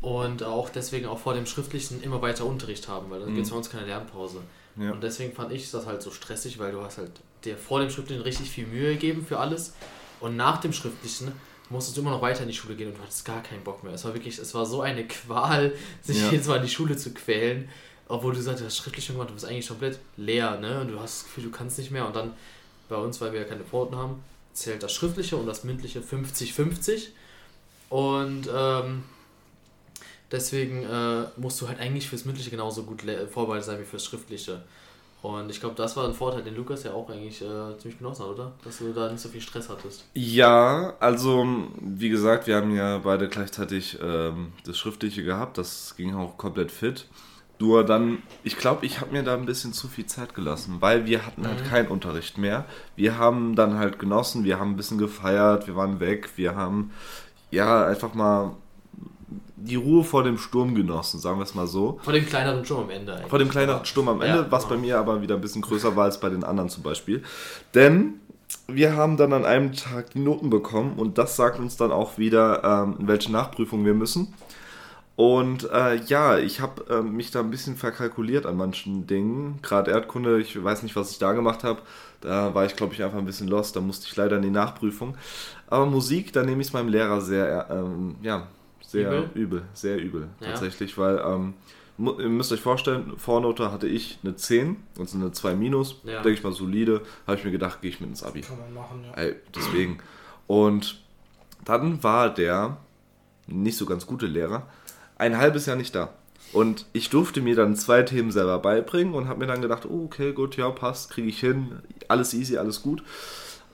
Und auch deswegen auch vor dem Schriftlichen immer weiter Unterricht haben, weil dann Mhm. gibt es bei uns keine Lernpause. Ja. Und deswegen fand ich das halt so stressig, weil du hast halt dir vor dem Schriftlichen richtig viel Mühe gegeben für alles. Und nach dem Schriftlichen musstest du immer noch weiter in die Schule gehen und du hattest gar keinen Bock mehr. Es war wirklich, es war so eine Qual, sich Ja. jedes Mal in die Schule zu quälen. Obwohl du sagst, du hast schriftlich gemacht, du bist eigentlich komplett leer, ne? Und du hast das Gefühl, du kannst nicht mehr. Und dann bei uns, weil wir ja keine Pforten haben, zählt das Schriftliche und das Mündliche 50-50. Und ähm, deswegen äh, musst du halt eigentlich fürs Mündliche genauso gut vorbereitet sein wie fürs Schriftliche. Und ich glaube, das war ein Vorteil, den Lukas ja auch eigentlich äh, ziemlich genossen hat, oder? Dass du da nicht so viel Stress hattest. Ja, also wie gesagt, wir haben ja beide gleichzeitig ähm, das Schriftliche gehabt, das ging auch komplett fit. Nur dann, ich glaube, ich habe mir da ein bisschen zu viel Zeit gelassen, weil wir hatten halt keinen Unterricht mehr. Wir haben dann halt genossen, wir haben ein bisschen gefeiert, wir waren weg, wir haben ja einfach mal die Ruhe vor dem Sturm genossen, sagen wir es mal so. Vor dem kleineren Sturm am Ende eigentlich. Vor dem kleineren Sturm am Ende, Ja, was bei genau. mir aber wieder ein bisschen größer war als bei den anderen zum Beispiel. Denn wir haben dann an einem Tag die Noten bekommen und das sagt uns dann auch wieder, ähm, in welche Nachprüfung wir müssen. Und äh, ja, ich habe äh, mich da ein bisschen verkalkuliert an manchen Dingen. Gerade Erdkunde, ich weiß nicht, was ich da gemacht habe. Da war ich, glaube ich, einfach ein bisschen lost. Da musste ich leider in die Nachprüfung. Aber Musik, da nehme ich es meinem Lehrer sehr, ähm, ja, sehr Übel? übel. sehr übel Ja. tatsächlich, weil ähm, ihr müsst euch vorstellen, Vornote hatte ich eine 10 und so eine 2 minus. Ja. Denke ich mal solide. Habe ich mir gedacht, gehe ich mit ins Abi. Kann man machen, ja. Ey, deswegen. Und dann war der nicht so ganz gute Lehrer ein halbes Jahr nicht da. Und ich durfte mir dann zwei Themen selber beibringen und habe mir dann gedacht, oh, okay, gut, ja, passt, kriege ich hin, alles easy, alles gut.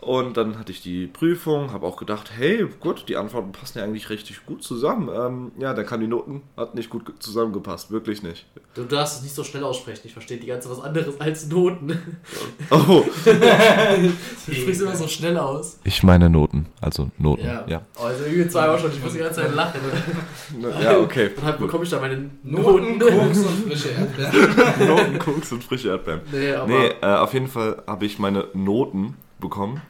Und dann hatte ich die Prüfung, habe auch gedacht, hey, gut, die Antworten passen ja eigentlich richtig gut zusammen. Ähm, ja, dann kann die Noten, hat nicht gut zusammengepasst, wirklich nicht. Du darfst es nicht so schnell aussprechen. Ich verstehe die ganze was anderes als Noten. Oh, Du sprichst immer so schnell aus. ich meine Noten, also Noten, Ja. ja. Also irgendwie zweimal schon. Ich muss die ganze Zeit lachen. Ja, okay. Und dann bekomme ich da meine Noten, Noten. Koks und frische Erdbeeren. Noten, Koks und frische Erdbeeren. Nee, aber Nee, äh, auf jeden Fall habe ich meine Noten bekommen.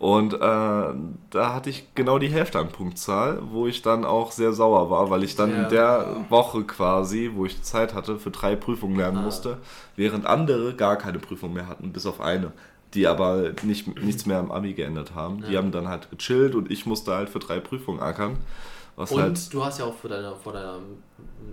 Und äh, da hatte ich genau die Hälfte an Punktzahl, wo ich dann auch sehr sauer war, weil ich dann Ja. in der Woche quasi, wo ich Zeit hatte, für drei Prüfungen lernen Ah. musste, während andere gar keine Prüfung mehr hatten, bis auf eine, die aber nicht, nichts mehr am Abi geändert haben. Die Ja. haben dann halt gechillt und ich musste halt für drei Prüfungen ackern. Was Und halt, du hast ja auch für deine, vor deiner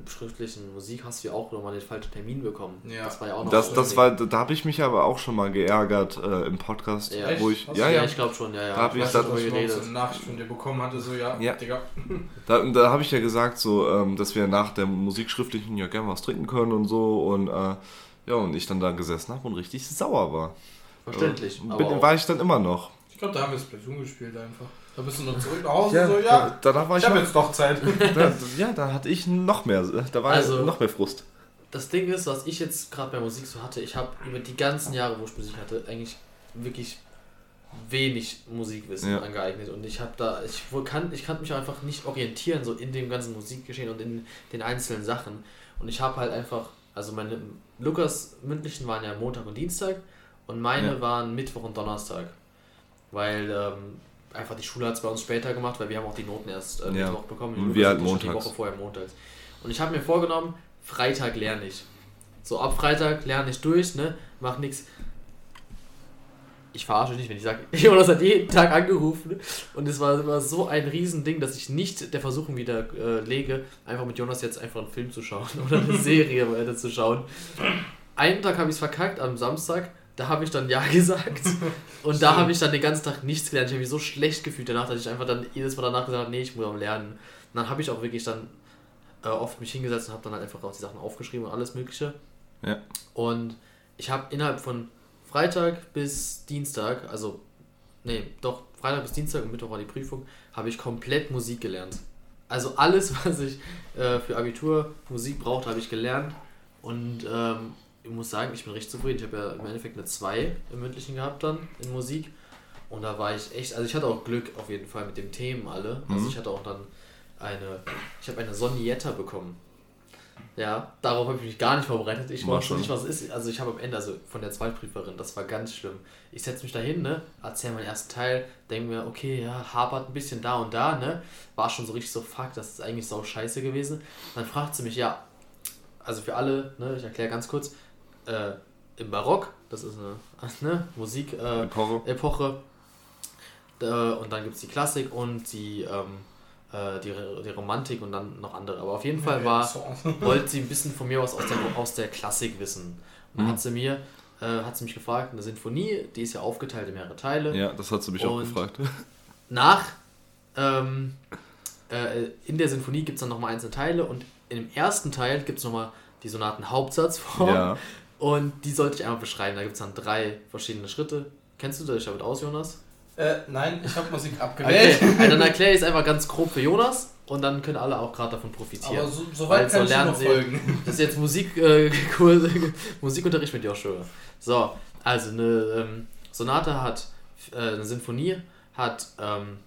schriftlichen Musik hast du ja auch nochmal den falschen Termin bekommen. Ja. Das war ja auch noch das, so das war, da habe ich mich aber auch schon mal geärgert äh, im Podcast, Ja. wo ich, ja, ja, ich glaube schon, ja, ja. Da hab ich ich geredet. so eine Nachricht von dir bekommen hatte, so ja, Ja. Digga. Da, da habe ich ja gesagt, so, ähm, dass wir nach der Musikschriftlichen ja gerne was trinken können und so. Und äh, ja, und ich dann da gesessen habe und richtig sauer war. Verständlich. Äh, Bin, war ich dann immer noch. Ich glaube, da haben wir Splatoon gespielt einfach. Da bist du noch zurück nach Hause, so da, ja. danach war Ich ich, habe noch, jetzt doch Zeit. da, ja, da hatte ich noch mehr, da war Also- noch mehr Frust. das Ding ist, was ich jetzt gerade bei Musik so hatte, ich habe über die ganzen Jahre, wo ich Musik hatte, eigentlich wirklich wenig Musikwissen Ja. angeeignet und ich habe da ich kann ich kann mich einfach nicht orientieren so in dem ganzen Musikgeschehen und in den einzelnen Sachen und ich habe halt einfach also meine Lukas mündlichen waren ja Montag und Dienstag und meine Ja. waren Mittwoch und Donnerstag weil ähm, einfach die Schule hat es bei uns später gemacht weil wir haben auch die Noten erst äh, Ja. Mittwoch bekommen Und wir halt schon die montags. Woche vorher montags und ich habe mir vorgenommen Freitag lerne ich so ab Freitag lerne ich durch, ne? Mach nix. Ich verarsche nicht, wenn ich sage, Jonas hat jeden Tag angerufen und es war immer so ein Riesending, dass ich nicht der Versuchung wieder äh, lege, einfach mit Jonas jetzt einfach einen Film zu schauen oder eine Serie weiter zu schauen. Einen Tag habe ich es verkackt, am Samstag, da habe ich dann Ja gesagt und da habe ich dann den ganzen Tag nichts gelernt. Ich habe mich so schlecht gefühlt danach, dass ich einfach dann jedes Mal danach gesagt habe, nee, ich muss am Lernen. Und dann habe ich auch wirklich dann äh, oft mich hingesetzt und habe dann halt einfach auch die Sachen aufgeschrieben und alles mögliche. Ja. Und ich habe innerhalb von Freitag bis Dienstag, also, nee, doch, Freitag bis Dienstag und Mittwoch war die Prüfung, habe ich komplett Musik gelernt. Also alles, was ich äh, für Abitur Musik brauchte, habe ich gelernt. Und ähm, ich muss sagen, ich bin recht zufrieden. Ich habe ja im Endeffekt eine 2 im mündlichen gehabt dann in Musik. Und da war ich echt, also ich hatte auch Glück auf jeden Fall mit den Themen alle. Also Mhm. ich hatte auch dann eine, ich habe eine Sonietta bekommen. Ja, darauf habe ich mich gar nicht vorbereitet. Ich War wusste schon. nicht, was es ist. Also ich habe am Ende, also von der Zweitprüferin, das war ganz schlimm. Ich setze mich da hin, ne, erzähle meinen ersten Teil, denke mir, okay, ja, hapert ein bisschen da und da, ne. War schon so richtig so, fuck, das ist eigentlich so scheiße gewesen. Dann fragt sie mich, ja, also für alle, ne, ich erkläre ganz kurz, äh, im Barock, das ist eine ne, Musik äh. Äh, und dann gibt es die Klassik und die, ähm, äh, die, die Romantik und dann noch andere. Aber auf jeden Fall war, wollte sie ein bisschen von mir aus aus der, aus der Klassik wissen. Und dann Mhm. hat sie mir, äh, hat sie mich gefragt, eine Sinfonie, die ist ja aufgeteilt in mehrere Teile. Ja, das hat sie mich auch Und- gefragt. Nach, ähm, äh, in der Sinfonie gibt es dann nochmal einzelne Teile und dem ersten Teil gibt es nochmal die Sonaten-Hauptsatzform. Ja. Und die sollte ich einmal beschreiben. Da gibt es dann drei verschiedene Schritte. Kennst du dich damit aus, Jonas? Äh, nein, ich habe Musik Okay, abgewählt. also dann erkläre ich es einfach ganz grob für Jonas und dann können alle auch gerade davon profitieren. Aber so, so weit so kann ich dir lernen noch sie- folgen. Das ist jetzt Musik, äh, Musikunterricht mit Joshua. So, also eine ähm, Sonate hat, äh, eine Sinfonie hat ähm,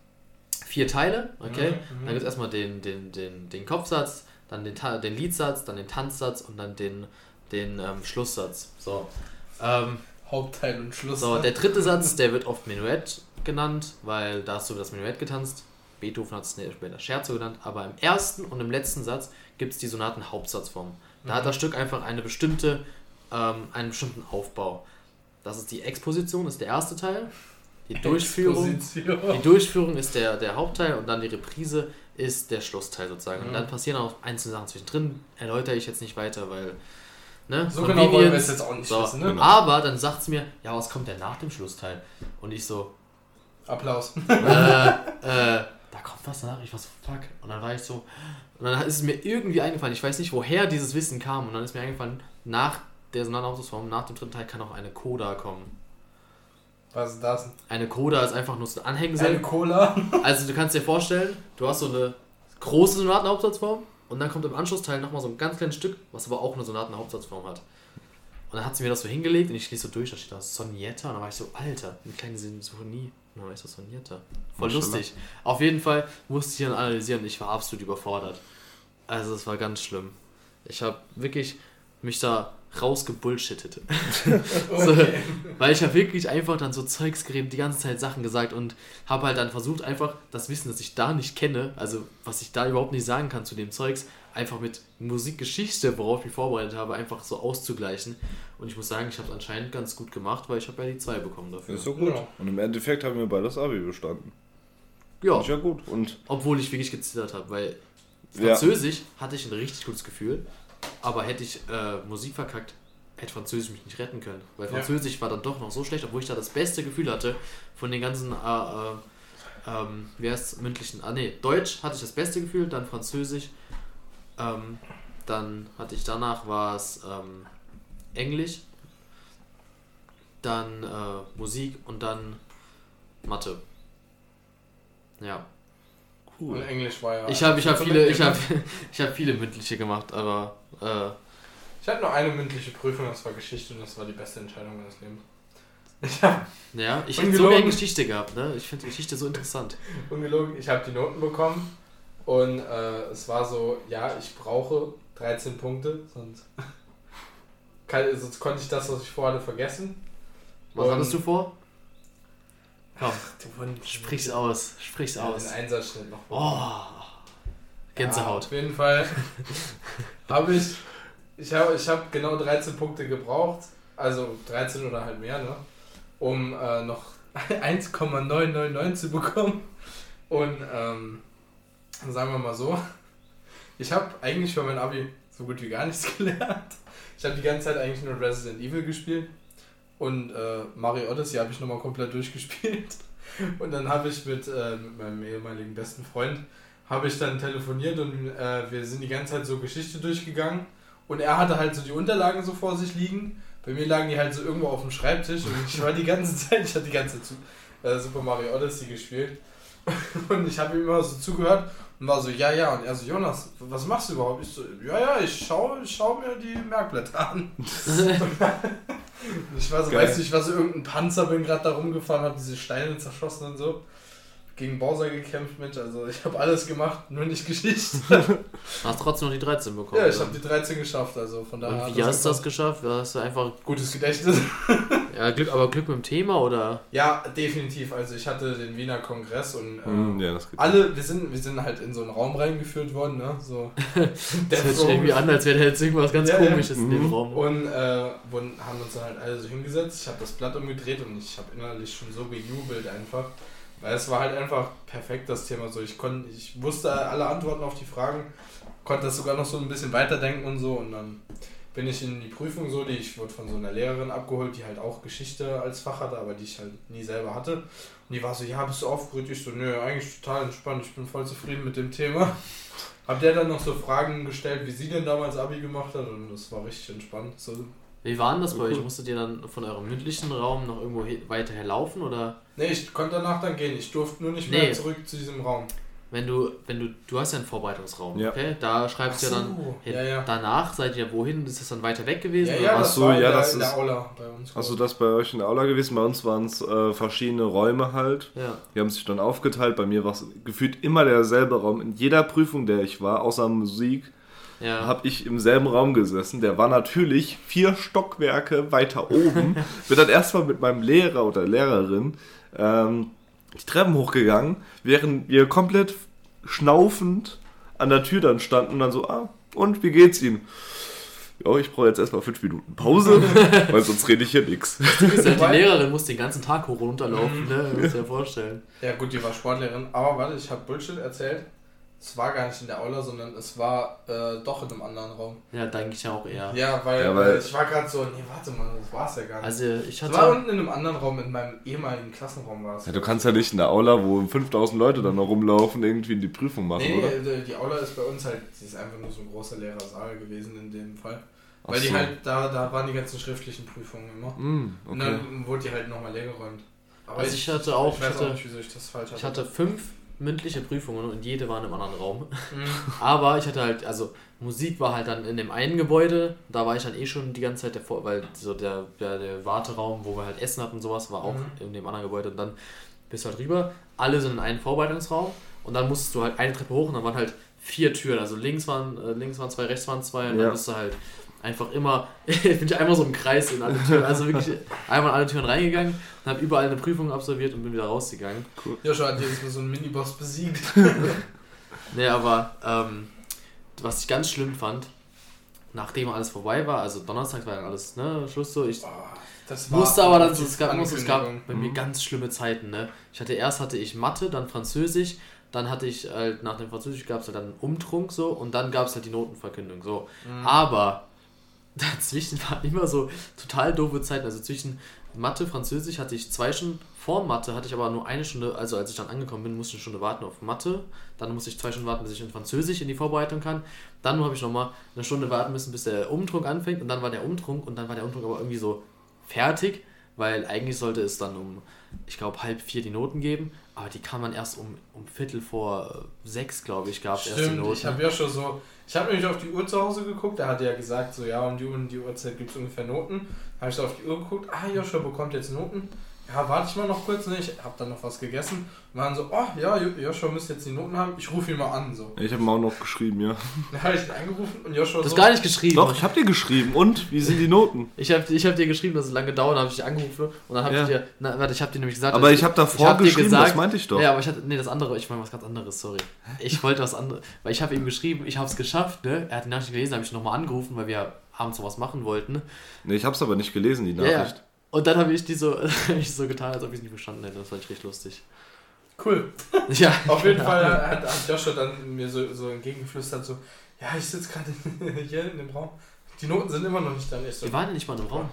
vier Teile, okay? Mhm, mhm. Dann gibt es erstmal den, den, den, den Kopfsatz, dann den, den Liedsatz, dann den Tanzsatz und dann den, den ähm, Schlusssatz. So. Ähm, Hauptteil und Schluss. so, der dritte Satz, der wird oft Menuett genannt, weil da hast du das Menuett getanzt. Beethoven hat es später Scherzo genannt, aber im ersten und im letzten Satz gibt es die Sonaten-Hauptsatzform. Da hat das Stück einfach eine bestimmte, ähm, einen bestimmten Aufbau. Das ist die Exposition, ist der erste Teil. Die Durchführung, die Durchführung ist der, der Hauptteil und dann die Reprise ist der Schlussteil sozusagen. Und Mhm. dann passieren auch einzelne Sachen zwischendrin. Erläutere ich jetzt nicht weiter, weil. Ne, So genau wollen wir Convenience. es jetzt auch nicht So, wissen, ne? Genau. Aber dann sagt es mir, ja, was kommt denn nach dem Schlussteil? Und ich so, Applaus. äh, äh, da kommt was danach. Ich war so, fuck. Und dann war ich so, und dann ist es mir irgendwie eingefallen, ich weiß nicht, woher dieses Wissen kam. Und dann ist mir eingefallen, nach der Sonatenhauptsatzform, nach dem dritten Teil kann auch eine Coda kommen. Was ist das? Eine Coda ist einfach nur so ein Eine Anhängsel. Cola? Also du kannst dir vorstellen, du hast so eine große Sonatenhauptsatzform und dann kommt im Anschlussteil nochmal so ein ganz kleines Stück, was aber auch eine Sonatenhauptsatzform hat. Und dann hat sie mir das so hingelegt und ich lese so durch, da steht da Sonietta und dann war ich so, Alter, eine kleine Sinfonie. Und dann war ich so, Sonietta. Voll Maschallah. lustig. Auf jeden Fall musste ich dann analysieren ich war absolut überfordert. Also es war ganz schlimm. Ich habe wirklich mich da rausgebullshittet. Okay. Weil ich habe wirklich einfach dann so Zeugs geredet, die ganze Zeit Sachen gesagt und habe halt dann versucht, einfach das Wissen, das ich da nicht kenne, also was ich da überhaupt nicht sagen kann zu dem Zeugs, einfach mit Musikgeschichte, worauf ich mich vorbereitet habe, einfach so auszugleichen. Und ich muss sagen, ich habe es anscheinend ganz gut gemacht, weil ich habe ja die zwei bekommen dafür. Ist so gut. Ja. Und im Endeffekt haben wir beide das Abi bestanden. Ja, Ist ja gut. Und obwohl ich wirklich gezittert habe, weil Ja. Französisch hatte ich ein richtig gutes Gefühl, aber hätte ich äh, Musik verkackt, hätte Französisch mich nicht retten können. Weil Ja. Französisch war dann doch noch so schlecht, obwohl ich da das beste Gefühl hatte von den ganzen, äh, äh, ähm, wie heißt mündlichen, ah nee, Deutsch hatte ich das beste Gefühl, dann Französisch, ähm, dann hatte ich danach war es ähm, Englisch, dann äh, Musik und dann Mathe. Ja. Und Englisch war ja. Ich habe ich hab viele, ich hab, ich hab viele mündliche gemacht, aber äh, Ich hatte nur eine mündliche Prüfung, das war Geschichte und das war die beste Entscheidung meines Lebens. Ich habe ja, ich hätte so gerne Geschichte gehabt, ne? Ich finde Geschichte so interessant. ungelogen, ich habe die Noten bekommen und äh, es war so, ja, ich brauche 13 Punkte, sonst, kann, sonst konnte ich das, was ich vorhatte, vergessen. Was Und- hattest du vor? Komm, Du wurdest sprich's aus, sprich's ja, aus. den Einsatzschnitt noch. Oh, Ja, Gänsehaut. auf jeden Fall habe ich, ich habe ich hab genau 13 Punkte gebraucht, also 13 oder halt mehr, ne? um äh, noch 1,999 zu bekommen. Und ähm, sagen wir mal so, ich habe eigentlich für mein Abi so gut wie gar nichts gelernt. Ich habe die ganze Zeit eigentlich nur Resident Evil gespielt und äh, Mario Odyssey habe ich nochmal komplett durchgespielt. Und dann habe ich mit, äh, mit meinem ehemaligen besten Freund habe ich dann telefoniert und äh, wir sind die ganze Zeit so Geschichte durchgegangen. Und er hatte halt so die Unterlagen so vor sich liegen. Bei mir lagen die halt so irgendwo auf dem Schreibtisch und ich war die ganze Zeit, ich hatte die ganze Zeit äh, Super Mario Odyssey gespielt. Und ich habe ihm immer so zugehört und war so, ja, ja. Und er so, Jonas, was machst du überhaupt? Ich so, ja, ja, ich schaue ich schau mir die Merkblätter an. Ich war so, Geil. weißt du, ich war so irgendein Panzer, bin gerade da rumgefahren, habe diese Steine zerschossen und so. Gegen Bowser gekämpft, Mensch, also ich habe alles gemacht, nur nicht Geschichte. Hast trotzdem noch die 13 bekommen. ja, ich habe die 13 geschafft, also von daher. Und wie hast du das geschafft? Hast du einfach. Gutes Gedächtnis. Ja, Glück, aber Glück mit dem Thema oder? Ja, definitiv. Also ich hatte den Wiener Kongress und äh, Hm, ja, alle, wir sind, wir sind halt in so einen Raum reingeführt worden, ne? So. Das hört sich irgendwie an, als wäre da jetzt irgendwas ganz Ja, ja. komisches in dem Mhm. Raum. Und äh, wurden, haben uns dann halt alle so hingesetzt. Ich habe das Blatt umgedreht und ich habe innerlich schon so gejubelt einfach. Weil es war halt einfach perfekt das Thema. So, ich konnte, ich wusste alle Antworten auf die Fragen, konnte das sogar noch so ein bisschen weiterdenken und so. Und dann bin ich in die Prüfung so, die ich wurde von so einer Lehrerin abgeholt, die halt auch Geschichte als Fach hatte, aber die ich halt nie selber hatte. Und die war so, ja, bist du aufgeregt? Ich so, nö, eigentlich total entspannt, ich bin voll zufrieden mit dem Thema. Hab der dann noch so Fragen gestellt, wie sie denn damals Abi gemacht hat und das war richtig entspannt. So, Wie war denn das bei Cool. euch? Musstet ihr dann von eurem mündlichen Raum noch irgendwo weiter herlaufen oder? Nee, ich konnte danach dann gehen. Ich durfte nur nicht Nee. mehr zurück zu diesem Raum. Wenn du, wenn du, du hast ja einen Vorbereitungsraum, Ja. okay? Da schreibst du ja dann, ja, ja. danach seid ihr wohin? Ist das dann weiter weg gewesen? Ja, oder ja, das so, war in ja, der, das in der ist- Aula bei uns. Hast du das bei euch in der Aula gewesen? Bei uns waren es äh, verschiedene Räume halt. Ja. Die haben sich dann aufgeteilt. Bei mir war es gefühlt immer derselbe Raum. In jeder Prüfung, der ich war, außer Musik, Ja. habe ich im selben Raum gesessen. Der war natürlich vier Stockwerke weiter oben. Bin dann erstmal mit meinem Lehrer oder Lehrerin ähm, die Treppen hochgegangen, während wir komplett schnaufend an der Tür dann standen und dann so, ah, und wie geht's Ihnen? Ja, ich brauche jetzt erstmal fünf Minuten Pause, weil sonst rede ich hier nichts. die Wobei- Lehrerin muss den ganzen Tag hoch und runterlaufen, ne? Muss dir ja vorstellen. Ja gut, die war Sportlehrerin. Aber warte, ich habe Bullshit erzählt. Es war gar nicht in der Aula, sondern es war äh, doch in einem anderen Raum. Ja, denke ich ja auch eher. Ja, weil, Ja, weil- äh, ich war gerade so, nee, warte mal, das war's ja gar nicht. Also ich es war hatte. unten in einem anderen Raum, in meinem ehemaligen Klassenraum war es. Ja, du kannst ja nicht in der Aula, wo 5000 Leute dann noch rumlaufen, irgendwie in die Prüfung machen, Nee, oder? nee, die Aula ist bei uns halt, sie ist einfach nur so ein großer leerer Saal gewesen in dem Fall. Ach Weil die so. halt, da, da waren die ganzen schriftlichen Prüfungen immer. Mm, Und okay. dann wurde die halt nochmal leer geräumt. Aber Also ich hatte auch- ich weiß ich hatte- auch nicht, wieso ich das falsch hatte. Ich hatte fünf mündliche Prüfungen und jede war in einem anderen Raum. Mhm. Aber ich hatte halt, also Musik war halt dann in dem einen Gebäude, da war ich dann eh schon die ganze Zeit davor, weil so der, der, der Warteraum, wo wir halt Essen hatten und sowas, war auch Mhm. in dem anderen Gebäude und dann bist du halt rüber, alle sind in einen Vorbereitungsraum und dann musstest du halt eine Treppe hoch und dann waren halt vier Türen, also links waren, äh, links waren zwei, rechts waren zwei und Ja. dann bist du halt einfach immer, bin ich einmal so im Kreis in alle Türen, also wirklich einmal in alle Türen reingegangen und habe überall eine Prüfung absolviert und bin wieder rausgegangen. Joshua hat jetzt mal so einen Miniboss besiegt. Nee, aber ähm, was ich ganz schlimm fand, nachdem alles vorbei war, also Donnerstag war dann alles, ne, Schluss so, ich Boah, das musste aber dann, so, es gab, musste, es gab bei mir Mhm. ganz schlimme Zeiten, ne. Ich hatte erst hatte ich Mathe, dann Französisch, dann hatte ich halt, nach dem Französisch gab es halt dann einen Umtrunk so und dann gab es halt die Notenverkündung so. Mhm. Aber dazwischen waren immer so total doofe Zeiten. Also zwischen Mathe, Französisch hatte ich zwei Stunden. Vor Mathe hatte ich aber nur eine Stunde, also als ich dann angekommen bin, musste ich eine Stunde warten auf Mathe. Dann musste ich zwei Stunden warten, bis ich in Französisch in die Vorbereitung kann. Dann habe ich nochmal eine Stunde warten müssen, bis der Umtrunk anfängt. Und dann war der Umtrunk und dann war der Umtrunk aber irgendwie so fertig, weil eigentlich sollte es dann um, ich glaube, halb vier die Noten geben. Aber die kann man erst um, um Viertel vor äh, sechs, glaube ich, gab es erst die Stimmt, Noten. ich habe ja schon so. Ich habe nämlich auf die Uhr zu Hause geguckt, da hat er ja gesagt, so ja, um die, um die Uhrzeit gibt es ungefähr Noten. Habe ich so auf die Uhr geguckt, ah, Joshua bekommt jetzt Noten. Ja, warte ich mal noch kurz, ne? ich habe dann noch was gegessen. Und waren so, oh ja, Jo- Joshua müsste jetzt die Noten haben, ich rufe ihn mal an. So. Ich habe ihm auch noch geschrieben, ja. Dann habe ich ihn angerufen und Joshua Du hast so, gar nicht geschrieben. Doch, ich habe dir geschrieben. Und? Wie sind die Noten? Ich habe ich hab dir geschrieben, dass es lange dauert, habe ich dich angerufen und dann habe Ja. ich dir, na, warte, ich habe dir nämlich gesagt, Aber dass- ich habe davor hab geschrieben, das meinte ich doch. Ja, aber ich hatte, nee, das andere, ich meine was ganz anderes, sorry. Ich wollte was anderes, weil ich habe ihm geschrieben, ich habe es geschafft, ne? Er hat die Nachricht gelesen, habe ich nochmal angerufen, weil wir abends noch was machen wollten. Nee, ich habe es aber nicht gelesen, die Ja, ja. Und dann habe ich die so, ich so getan, als ob ich es nicht verstanden hätte. Das fand ich richtig lustig. cool. Ja. Auf jeden Fall hat, hat Joshua dann mir so, so entgegengeflüstert, so, ja, ich sitze gerade hier in dem Raum. Die Noten sind immer noch nicht da. So, Wir waren ja nicht mal im Raum.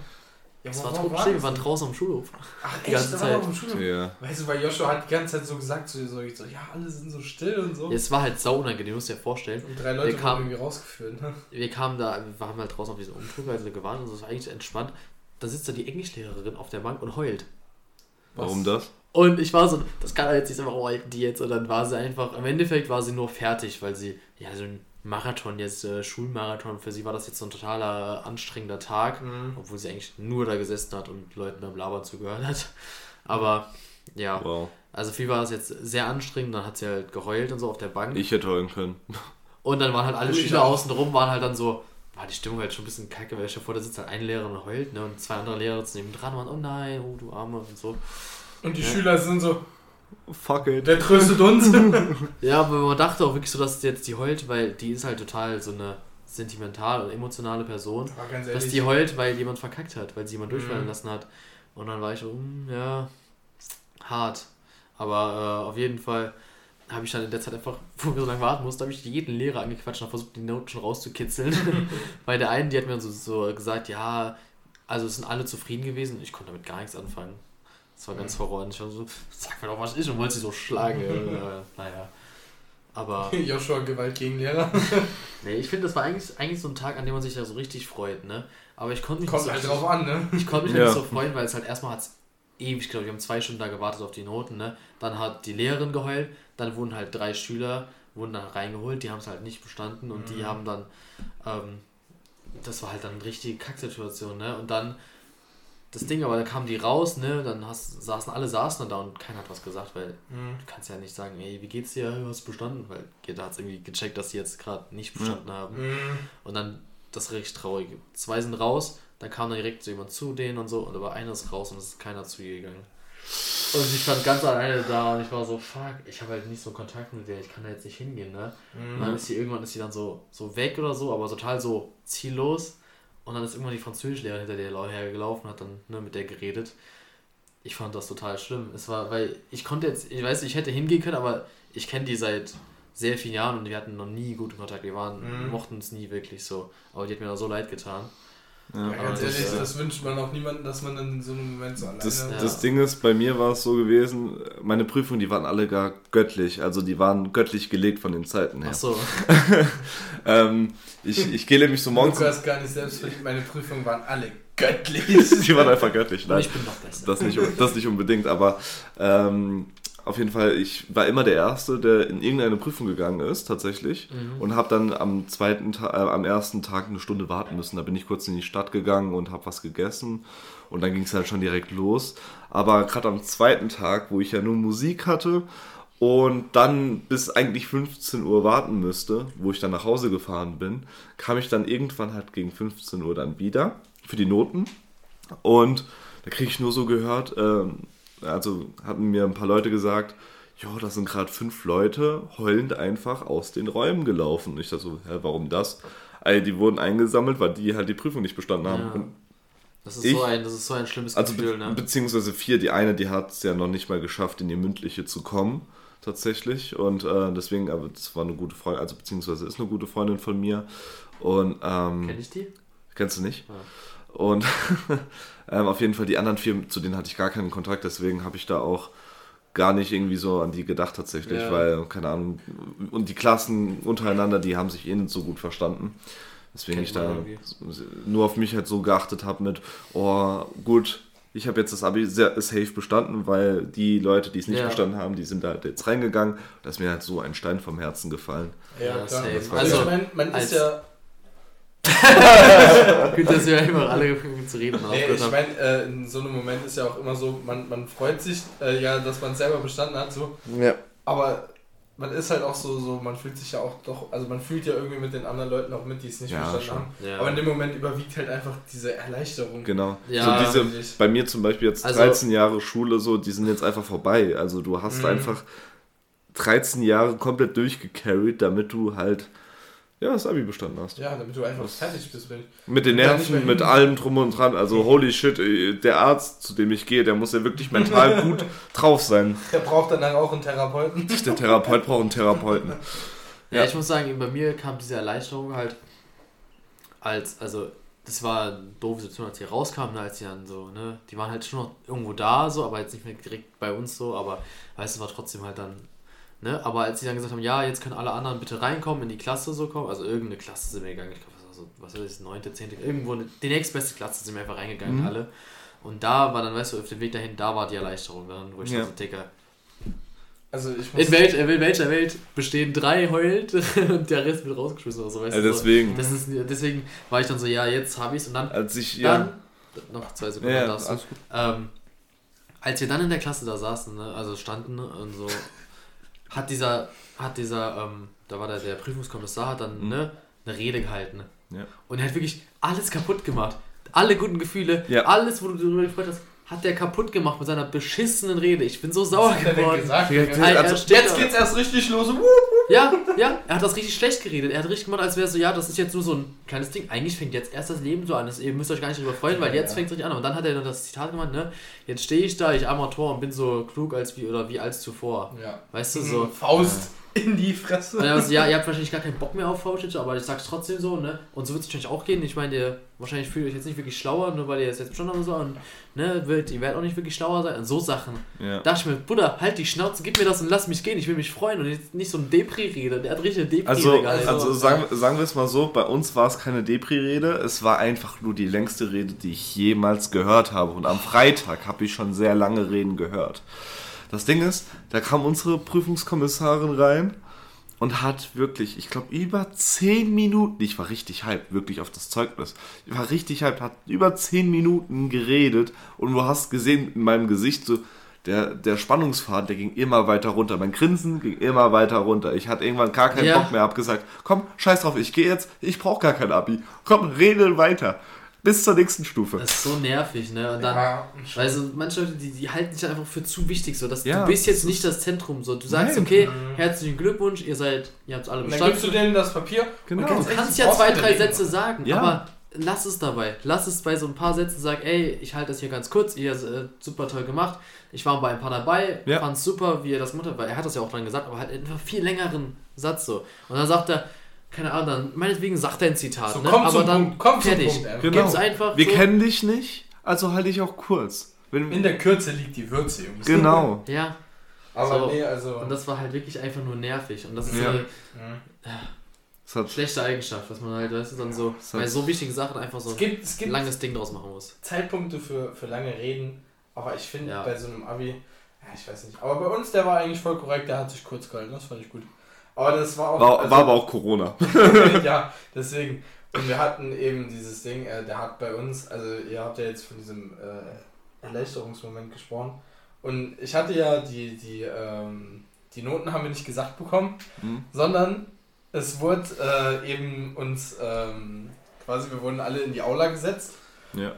ja, Es wo- war war wir das waren draußen am Schulhof. Ach, die echt? ganze Da war Zeit. auf dem Schulhof? Ja. Weißt du, weil Joshua hat die ganze Zeit so gesagt, so, so, ich so ja, alle sind so still und so. Ja, es war halt sau unangenehm, musst du dir vorstellen. Und drei Leute Der kam- wurden irgendwie rausgeführt. Ne? Wir kamen da, wir haben halt draußen auf diesen Umtrug, also gewartet und das war eigentlich entspannt. Da sitzt da die Englischlehrerin auf der Bank und heult. Warum das? Und ich war so, das kann er jetzt nicht sagen, warum halten die jetzt? Und dann war sie einfach, im Endeffekt war sie nur fertig, weil sie, ja, so ein Marathon, jetzt äh, Schulmarathon, für sie war das jetzt so ein totaler äh, anstrengender Tag, Mhm. obwohl sie eigentlich nur da gesessen hat und Leuten beim Labern zugehört hat. Aber ja, Wow. also für sie war das jetzt sehr anstrengend, dann hat sie halt geheult und so auf der Bank. Ich hätte heulen können. Und dann waren halt alle Ich Schüler auch. außen rum, waren halt dann so, war die Stimmung halt schon ein bisschen kacke, weil ich vor der sitzt halt eine Lehrerin und heult, ne? Und zwei andere Lehrer sitzen neben dran und waren, oh nein, oh du Arme und so. Und die Ja. Schüler sind so, Fuck it. wer tröstet uns? Ja, aber man dachte auch wirklich so, dass jetzt die heult, weil die ist halt total so eine sentimentale und emotionale Person. Dass die heult, weil jemand verkackt hat, weil sie jemand durchfallen Mhm. lassen hat. Und dann war ich so, hm, ja, hart. Aber äh, auf jeden Fall habe ich dann in der Zeit einfach, wo wir so lange warten mussten, habe ich jeden Lehrer angequatscht und versucht, die Noten schon rauszukitzeln. Bei der einen, die hat mir dann so, so gesagt, ja, also es sind alle zufrieden gewesen. Ich konnte damit gar nichts anfangen. Das war ganz Horror. Und ich war so, sag mir doch, was ist und wollte sie so schlagen. äh, naja. Aber Joshua Gewalt gegen Lehrer. nee, ich finde, das war eigentlich, eigentlich so ein Tag, an dem man sich ja so richtig freut, ne? Aber ich konnte mich Kommt nicht halt so drauf an, ne? ich konnte mich Ja. nicht so freuen, weil es halt erstmal hat ewig gedauert. Wir haben zwei Stunden da gewartet auf die Noten, ne? Dann hat die Lehrerin geheult, dann wurden halt drei Schüler, wurden dann reingeholt, die haben es halt nicht bestanden und die Mhm. haben dann, ähm, das war halt dann eine richtige Kacksituation, ne? Und dann, das Ding, aber dann kamen die raus, ne? Dann hast, saßen alle saßen da und keiner hat was gesagt, weil Mhm. du kannst ja nicht sagen, ey, wie geht's dir, du hast bestanden, weil jeder hat es irgendwie gecheckt, dass sie jetzt gerade nicht bestanden haben. Mhm. Und dann das richtig traurige. Zwei sind raus, dann kam dann direkt so jemand zu denen und so, und aber einer ist raus und es ist keiner zu ihr gegangen. Und ich stand ganz alleine da und ich war so, fuck, ich habe halt nicht so Kontakt mit der, ich kann da jetzt nicht hingehen, ne? Und dann ist sie irgendwann ist sie dann so, so weg oder so, aber total so ziellos. Und dann ist irgendwann die Französischlehrerin hinter der hergelaufen, hat dann ne, mit der geredet. Ich fand das total schlimm. Es war, weil ich konnte jetzt, ich weiß, ich hätte hingehen können, aber ich kenne die seit sehr vielen Jahren und wir hatten noch nie guten Kontakt. Wir waren, Mhm. mochten es nie wirklich so. Aber die hat mir da so leid getan. Ja, Ja. ganz Aber ehrlich, das, äh, das wünscht man auch niemandem, dass man in so einem Moment so alleine Das, Ja. das Ding ist, bei mir war es so gewesen, meine Prüfungen, die waren alle gar göttlich. Also die waren göttlich gelegt von den Zeiten her. Ach so. Ähm, ich, ich gehe nämlich so morgens. Lukas gar nicht selbst meine Prüfungen waren alle göttlich. die waren einfach göttlich. Und Nein, ich bin noch besser. das nicht, das nicht unbedingt, aber ähm, auf jeden Fall, ich war immer der Erste, der in irgendeine Prüfung gegangen ist, tatsächlich. Mhm. Und habe dann am zweiten äh, am ersten Tag eine Stunde warten müssen. Da bin ich kurz in die Stadt gegangen und habe was gegessen. Und dann ging es halt schon direkt los. Aber gerade am zweiten Tag, wo ich ja nur Musik hatte und dann bis eigentlich 15 Uhr warten müsste, wo ich dann nach Hause gefahren bin, kam ich dann irgendwann halt gegen 15 Uhr dann wieder für die Noten. Und da kriege ich nur so gehört, ähm, also hatten mir ein paar Leute gesagt, ja, da sind gerade fünf Leute heulend einfach aus den Räumen gelaufen. Und ich dachte so, hä, warum das? Also die wurden eingesammelt, weil die halt die Prüfung nicht bestanden haben. Ja. Das ist, Ich- so ein, das ist so ein schlimmes also Gefühl, be ne? beziehungsweise vier, die eine, die hat es ja noch nicht mal geschafft, in die mündliche zu kommen, tatsächlich. Und äh, deswegen, aber das war eine gute Freundin, also beziehungsweise ist eine gute Freundin von mir. Und ähm, Kenn ich die? Kennst du nicht? Ja. Und ähm, auf jeden Fall die anderen vier, zu denen hatte ich gar keinen Kontakt, deswegen habe ich da auch gar nicht irgendwie so an die gedacht tatsächlich, Ja. weil, keine Ahnung, und die Klassen untereinander, die haben sich eh nicht so gut verstanden. Deswegen Kennt ich da irgendwie. nur auf mich halt so geachtet habe mit, oh, gut, ich habe jetzt das Abi sehr safe bestanden, weil die Leute, die es nicht Ja. bestanden haben, die sind da halt jetzt reingegangen. Da ist mir halt so ein Stein vom Herzen gefallen. Ja, Ja, klar. same. Also, Also, ich meine, man als- ist ja. Gut, dass wir immer alle zu reden Nee, ich meine, äh, in so einem Moment ist ja auch immer so, man, man freut sich äh, ja, dass man es selber bestanden hat, so. Ja. Aber man ist halt auch so, so, man fühlt sich ja auch doch, also man fühlt ja irgendwie mit den anderen Leuten auch mit, die es nicht Ja, verstanden schon. haben. Ja. Aber in dem Moment überwiegt halt einfach diese Erleichterung. Genau. Ja, so diese, bei mir zum Beispiel jetzt Also- 13 Jahre Schule, so, die sind jetzt einfach vorbei. Also du hast Mhm. einfach 13 Jahre komplett durchgecarried, damit du halt ja, das Abi bestanden hast. Ja, damit du einfach Das- fertig bist. Wenn Mit den Nerven, mit allem drum und dran. Also holy shit, ey, der Arzt, zu dem ich gehe, der muss ja wirklich mental gut drauf sein. der braucht danach auch einen Therapeuten. Der Therapeut braucht einen Therapeuten. Ja, Ja. ich muss sagen, bei mir kam diese Erleichterung halt als, also das war eine doofe Situation, als die rauskamen, als die dann so, ne, die waren halt schon noch irgendwo da, so, aber jetzt nicht mehr direkt bei uns so, aber weißt du, war trotzdem halt dann, ne, aber als sie dann gesagt haben, ja, jetzt können alle anderen bitte reinkommen, in die Klasse so kommen, also irgendeine Klasse sind wir gegangen, ich glaube, was, war so, was weiß ich, neunte, zehnte, irgendwo, eine, die nächstbeste Klasse sind wir einfach reingegangen, Mhm. alle. Und da war dann, weißt du, auf dem Weg dahin, da war die Erleichterung dann, wo ich Ja. dann so, Digga, Also ich muss in, welch, in welcher Welt bestehen drei heult und der Rest wird rausgeschmissen oder so, weißt Ja, du? so. deswegen, Das ist, deswegen war ich dann so, ja, jetzt habe ich es und dann, als ich, dann ja, noch zwei Sekunden ja, darfst du. alles gut. Ähm, als wir dann in der Klasse da saßen, ne, also standen und so, hat dieser, hat dieser, ähm, da war der, der Prüfungskommissar, hat dann Mhm. ne, eine Rede gehalten. Ja. Und er hat wirklich alles kaputt gemacht. Alle guten Gefühle, Ja. alles, wo du darüber gefreut hast, hat der kaputt gemacht mit seiner beschissenen Rede. Ich bin so sauer Was hat er denn geworden. gesagt? Alter, also, er steht Jetzt geht's erst richtig los. Wuh! Ja, ja, er hat das richtig schlecht geredet. Er hat richtig gemacht, als wäre so, ja, das ist jetzt nur so ein kleines Ding. Eigentlich fängt jetzt erst das Leben so an. Das, ihr müsst euch gar nicht darüber freuen, weil Ja, jetzt ja. fängt es richtig an. Und dann hat er dann das Zitat gemacht, ne? Jetzt stehe ich da, ich Amateur und bin so klug als wie oder wie als zuvor. Ja. Weißt du, so. Faust in die Fresse. Und er war so, ja, ihr habt wahrscheinlich gar keinen Bock mehr auf Fauschitsch, aber ich sag's trotzdem so, ne? Und so wird es wahrscheinlich auch gehen. Ich meine, ihr wahrscheinlich fühlt euch jetzt nicht wirklich schlauer, nur weil ihr es jetzt bestanden habt und so. Und, ne, wird, ihr werdet auch nicht wirklich schlauer sein. Und so Sachen. Ja. Da dachte ich mir, Bruder, halt die Schnauze, gib mir das und lass mich gehen. Ich will mich freuen und jetzt nicht so ein Depri-Rede. Der hat richtig eine Depri-Rede Also, gehalten. also sagen, sagen wir es mal so, bei uns war es keine Depri-Rede, es war einfach nur die längste Rede, die ich jemals gehört habe. Und am Freitag habe ich schon sehr lange Reden gehört. Das Ding ist, da kam unsere Prüfungskommissarin rein und hat wirklich, ich glaube, über 10 Minuten, ich war richtig hyped, wirklich auf das Zeugnis. Ich war richtig hyped, hat über 10 Minuten geredet und du hast gesehen in meinem Gesicht so, der, der Spannungsfaden, der ging immer weiter runter. Mein Grinsen ging immer weiter runter. Ich hatte irgendwann gar keinen Ja. Bock mehr, hab gesagt, komm, scheiß drauf, ich gehe jetzt, ich brauche gar kein Abi. Komm, rede weiter. Bis zur nächsten Stufe. Das ist so nervig, ne? Und dann, Ja, also manche Leute, die, die halten sich einfach für zu wichtig, so dass Ja, du bist jetzt nicht das Zentrum, so du sagst, Nein. okay, herzlichen Glückwunsch, ihr seid, ihr habt alle Und dann gibst du bestanden. denen das Papier. Genau. und Du kannst du ja zwei, drei. Sätze sagen, Ja. aber lass es dabei. Lass es bei so ein paar Sätzen, sag, ey, ich halte das hier ganz kurz, ihr äh, super toll gemacht. Ich war bei ein paar dabei, Ja. fand's super, wie er das gemacht hat, weil er hat das ja auch dran gesagt, aber halt einfach viel längeren Satz so. Und dann sagt er, keine Ahnung, dann meinetwegen sagt er ein Zitat, So, ne? komm aber zum dann Punkt, komm zum fertig. Punkt, einfach. Genau. Gib's einfach Wir so. kennen dich nicht, also halte ich auch kurz. Wenn, In der Kürze liegt die Würze, Jungs. genau. Ja, Aber So. nee, also. und das war halt wirklich einfach nur nervig. Und das ist Ja. eine Mhm. Das hat, schlechte Eigenschaft, dass man halt, weißt du, dann so bei so wichtigen Sachen einfach so es gibt, es ein gibt langes Ding draus machen muss. Zeitpunkte für, für lange Reden, aber ich finde Ja. bei so einem Abi, ja, ich weiß nicht, aber bei uns, der war eigentlich voll korrekt, der hat sich kurz gehalten, das fand ich gut. Aber das war auch. war, also- war aber auch Corona. ja, deswegen. Und wir hatten eben dieses Ding, äh, der hat bei uns, also ihr habt ja jetzt von diesem äh, Erleichterungsmoment gesprochen. Und ich hatte ja die, die, ähm, die Noten haben wir nicht gesagt bekommen, Hm? sondern es wurde äh, eben uns ähm, quasi, wir wurden alle in die Aula gesetzt Ja.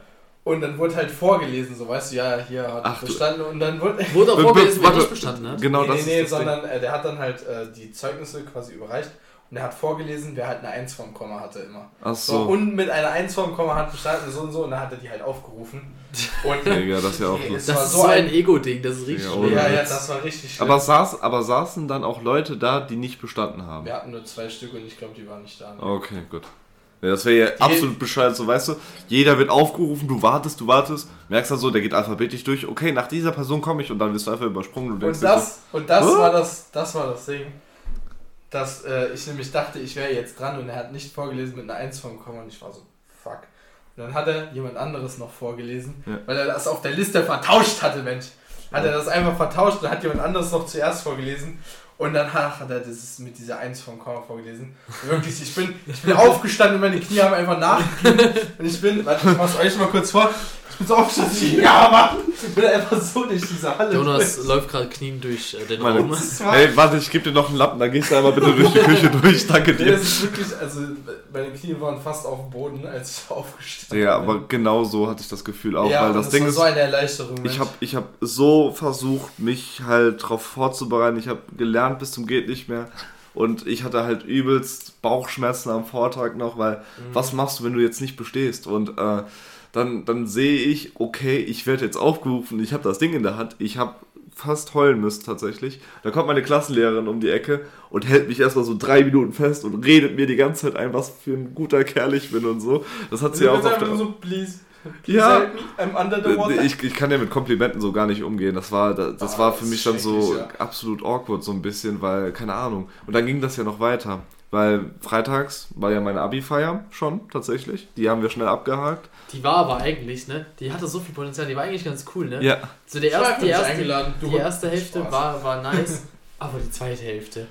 Und dann wurde halt vorgelesen, so weißt du, ja, hier hat Ach, bestanden und dann wurde. Wurde auch vorgelesen, wer nicht bestanden hat. Genau nee, das nee, nee, das sondern äh, der hat dann halt äh, die Zeugnisse quasi überreicht und er hat vorgelesen, wer halt eine 1 vom Komma hatte immer. Ach So, so. und mit einer 1 vom Komma hat bestanden so und so und dann hat er die halt aufgerufen. Und Digga, das ist ja auch Nee, lustig. war Das ist so ein ein- Ego-Ding, das ist richtig Ja, ja, ja, das war richtig schlimm. Aber, saß, aber saßen dann auch Leute da, die nicht bestanden haben? wir hatten nur zwei Stück und ich glaube, die waren nicht da. Okay, gut. Ja, das wäre ja absolut bescheuert, so weißt du, jeder wird aufgerufen, du wartest, du wartest, merkst dann so, der geht alphabetisch durch, okay, nach dieser Person komme ich und dann wirst du einfach übersprungen und denkst Und so, das, und das war das, das war das Ding, dass äh, ich nämlich dachte, ich wäre jetzt dran und er hat nicht vorgelesen mit einer 1 vom Komma und ich war so, fuck. Und dann hat er jemand anderes noch vorgelesen, Ja. weil er das auf der Liste vertauscht hatte, Mensch. Hat er das einfach vertauscht und hat jemand anderes noch zuerst vorgelesen. Und dann hat er das mit dieser 1 vom Komma vorgelesen. Wirklich, ich bin, ich bin aufgestanden und meine Knie haben einfach nachgegeben. Und ich bin, warte, ich mach's euch mal kurz vor. Ich bin so aufgestanden, ich, ja, Mann! Ich bin einfach so durch diese Halle. Jonas läuft gerade knien durch äh, den meine, Raum. Hey, warte, ich gebe dir noch einen Lappen, dann gehst du einmal bitte durch die Küche durch, danke Nee, dir. das ist wirklich, also meine Knie waren fast auf dem Boden, als ich aufgestanden Ja, bin. aber genau so hatte ich das Gefühl auch, ja, weil das das Ding war ist, so eine Erleichterung. ich habe ich hab so versucht, mich halt darauf vorzubereiten, ich habe gelernt bis zum geht nicht mehr und ich hatte halt übelst Bauchschmerzen am Vortag noch, weil was machst du, wenn du jetzt nicht bestehst und äh, dann, dann sehe ich, okay, ich werde jetzt aufgerufen, ich habe das Ding in der Hand, ich habe fast heulen müssen tatsächlich. Da kommt meine Klassenlehrerin um die Ecke und hält mich erstmal so drei Minuten fest und redet mir die ganze Zeit ein, was für ein guter Kerl ich bin und so. Das hat sie Du auch auf der... so, please, please Ja. help me, I'm under the water. Ich, ich kann ja mit Komplimenten so gar nicht umgehen. Das war, das, das Ah, war für mich dann so ja. absolut awkward, so ein bisschen, weil, keine Ahnung. Und dann ging das ja noch weiter. Weil freitags war ja meine Abi-Feier schon tatsächlich. Die haben wir schnell abgehakt. Die war aber eigentlich, ne? Die hatte so viel Potenzial, die war eigentlich ganz cool, ne? Ja, So der erste, die erste, die erste Hälfte war, war nice, aber die zweite Hälfte.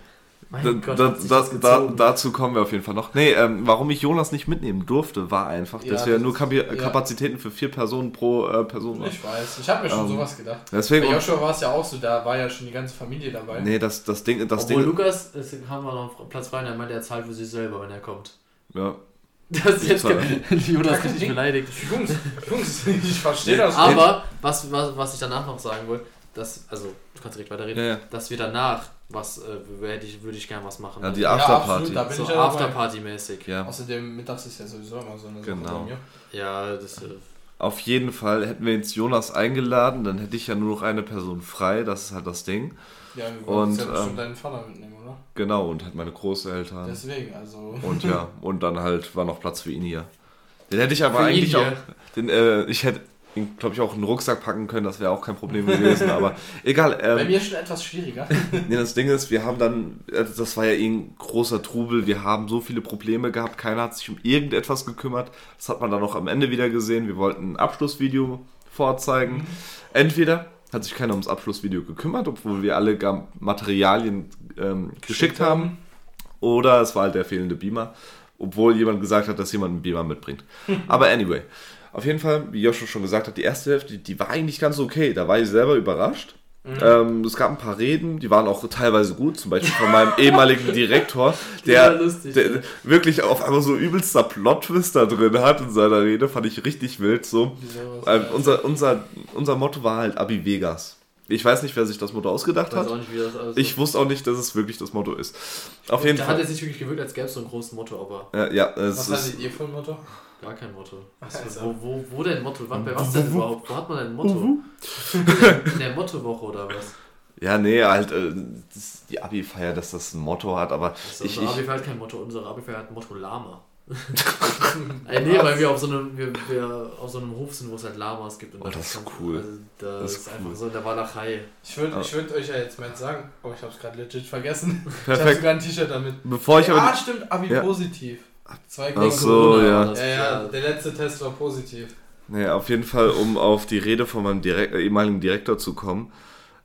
Mein da, Gott, da, hat sich da, das da, dazu kommen wir auf jeden Fall noch. Nee, ähm, warum ich Jonas nicht mitnehmen durfte, war einfach, dass Ja, wir das nur Kapi ja. Kapazitäten für vier Personen pro äh, Person haben. Ich weiß, ich habe mir schon Ähm, sowas gedacht. Deswegen, Bei Joshua war es ja auch so, da war ja schon die ganze Familie dabei. nee, das, das Ding, das Obwohl Ding, Lukas, es haben wir noch Platz frei und er meint, er zahlt für sich selber, wenn er kommt. ja, Das ist jetzt Jonas richtig beleidigt. Jungs, Jungs, ich verstehe das. Aber was, was, was ich danach noch sagen wollte, dass, also du kannst direkt weiterreden, Ja, ja. dass wir danach was, äh, hätte ich, würde ich gerne was machen. Ja, die Ja, Afterparty. bin so ich ja. Afterparty-mäßig. Ja. Außerdem, mittags ist ja sowieso immer so eine Sache Genau. bei mir. Ja, das. Äh, Auf jeden Fall hätten wir jetzt Jonas eingeladen, dann hätte ich ja nur noch eine Person frei, das ist halt das Ding. Ja, wir Und, wollten ja ähm, deinen Vater mitnehmen, oder? Genau, und halt meine Großeltern. Deswegen, also. Und ja, und dann halt war noch Platz für ihn hier. Den hätte ich aber Für eigentlich auch. Den, äh, ich hätte glaube ich, auch in den Rucksack packen können, das wäre auch kein Problem gewesen. aber egal. Bei Ähm, mir schon etwas schwieriger. nee, das Ding ist, wir haben dann, äh, das war ja eh ein großer Trubel, wir haben so viele Probleme gehabt, keiner hat sich um irgendetwas gekümmert. Das hat man dann auch am Ende wieder gesehen. Wir wollten ein Abschlussvideo vorzeigen. Entweder hat sich keiner ums Abschlussvideo gekümmert, obwohl wir alle Materialien ähm, geschickt haben. Oder es war halt der fehlende Beamer, obwohl jemand gesagt hat, dass jemand einen Beamer mitbringt. Aber anyway, auf jeden Fall, wie Joshua schon gesagt hat, die erste Hälfte, die, war eigentlich ganz okay. Da war ich selber überrascht. Ähm, es gab ein paar Reden, die waren auch teilweise gut, zum Beispiel von meinem ehemaligen Direktor, der, lustig, der ja. wirklich auf einmal so übelster Plot-Twist da drin hat in seiner Rede, fand ich richtig wild. So. Ähm, unser, unser, unser Motto war halt Abi Vegas. Ich weiß nicht, wer sich das Motto ausgedacht ich weiß hat. auch nicht, wie das alles Ich wusste auch nicht, dass es wirklich das Motto ist. Auf jeden Da hat Fall. es nicht wirklich gewirkt, als gäbe es so ein großes Motto, aber Ja, ja, Was hattet ihr für ein Motto? Gar kein Motto. Was, Also. wo, wo, wo denn Motto? Wann, bei was denn überhaupt? Wo hat man denn ein Motto? In der- In der Mottowoche oder was? ja, nee, halt äh, das, die Abi-Feier, dass das ein Motto hat, aber Also ich, unser ich, Abi-Feier hat kein Motto, unsere Abi-Feier hat ein Motto Lama. Ey, nee, weil wir auf so einem, wir, wir auf so einem Hof sind, wo es halt Lamas gibt. Und Oh, da das ist cool. Also, da Das ist, ist einfach cool. so in der Walachei. Ich würde Ah. ich würd euch ja jetzt mal sagen, oh, ich habe es gerade legit vergessen. Ich habe perfekt. sogar ein T-Shirt damit. Bevor ich aber. ah, stimmt, Abi Ja. positiv. Zwei Ach so, Corona ja. Ja, ja, der letzte Test war positiv. Nee, auf jeden Fall, um auf die Rede von meinem Direk äh, ehemaligen Direktor zu kommen.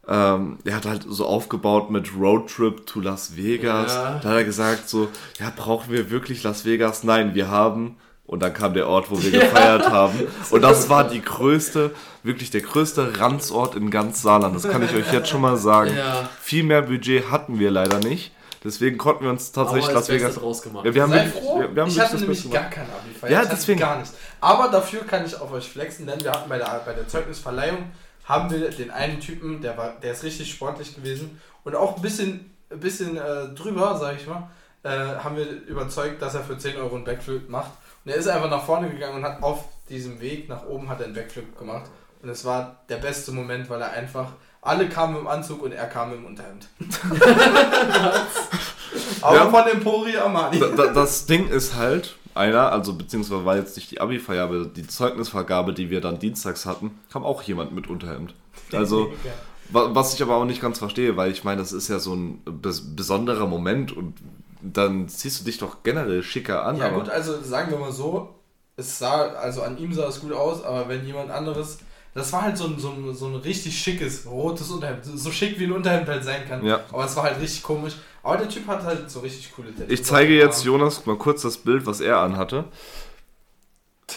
Ähm, er hat halt so aufgebaut mit Roadtrip to Las Vegas. Ja. Da hat er gesagt so, ja, brauchen wir wirklich Las Vegas? Nein, wir haben. Und dann kam der Ort, wo wir gefeiert haben. Und das war die größte, wirklich der größte Ranzort in ganz Saarland. Das kann ich euch jetzt schon mal sagen. Ja, Viel mehr Budget hatten wir leider nicht. Deswegen konnten wir uns tatsächlich Las Vegas. draus gemacht. Ja, wir haben Sei wirklich- froh, wir- wir haben ich hatte das nämlich gar gemacht. kein Abi-Feier. Ja, Ich deswegen. Gar nichts. Aber dafür kann ich auf euch flexen, denn wir hatten bei der, bei der Zeugnisverleihung, haben wir den einen Typen, der, war, der ist richtig sportlich gewesen und auch ein bisschen, ein bisschen äh, drüber, sag ich mal, äh, haben wir überzeugt, dass er für 10 Euro einen Backflip macht. Und er ist einfach nach vorne gegangen und hat auf diesem Weg nach oben hat er einen Backflip gemacht. Und es war der beste Moment, weil er einfach, alle kamen im Anzug und er kam im Unterhemd. Aber Ja. von Empori Armani. Da, da, das Ding ist halt, einer, also beziehungsweise war jetzt nicht die Abi-Feier, aber die Zeugnisvergabe, die wir dann dienstags hatten, kam auch jemand mit Unterhemd. Also, Ja. wa- was ich aber auch nicht ganz verstehe, weil ich meine, das ist ja so ein bes besonderer Moment und dann ziehst du dich doch generell schicker an. Ja aber gut, also sagen wir mal so, es sah, also an ihm sah es gut aus, aber wenn jemand anderes, das war halt so ein, so ein, so ein richtig schickes, rotes Unterhemd, so schick wie ein Unterhemd halt sein kann. Ja. Aber es war halt richtig komisch. Aber der Typ hat halt so richtig coole Tattoos. ich zeige jetzt Jonas mal kurz das Bild, was er anhatte.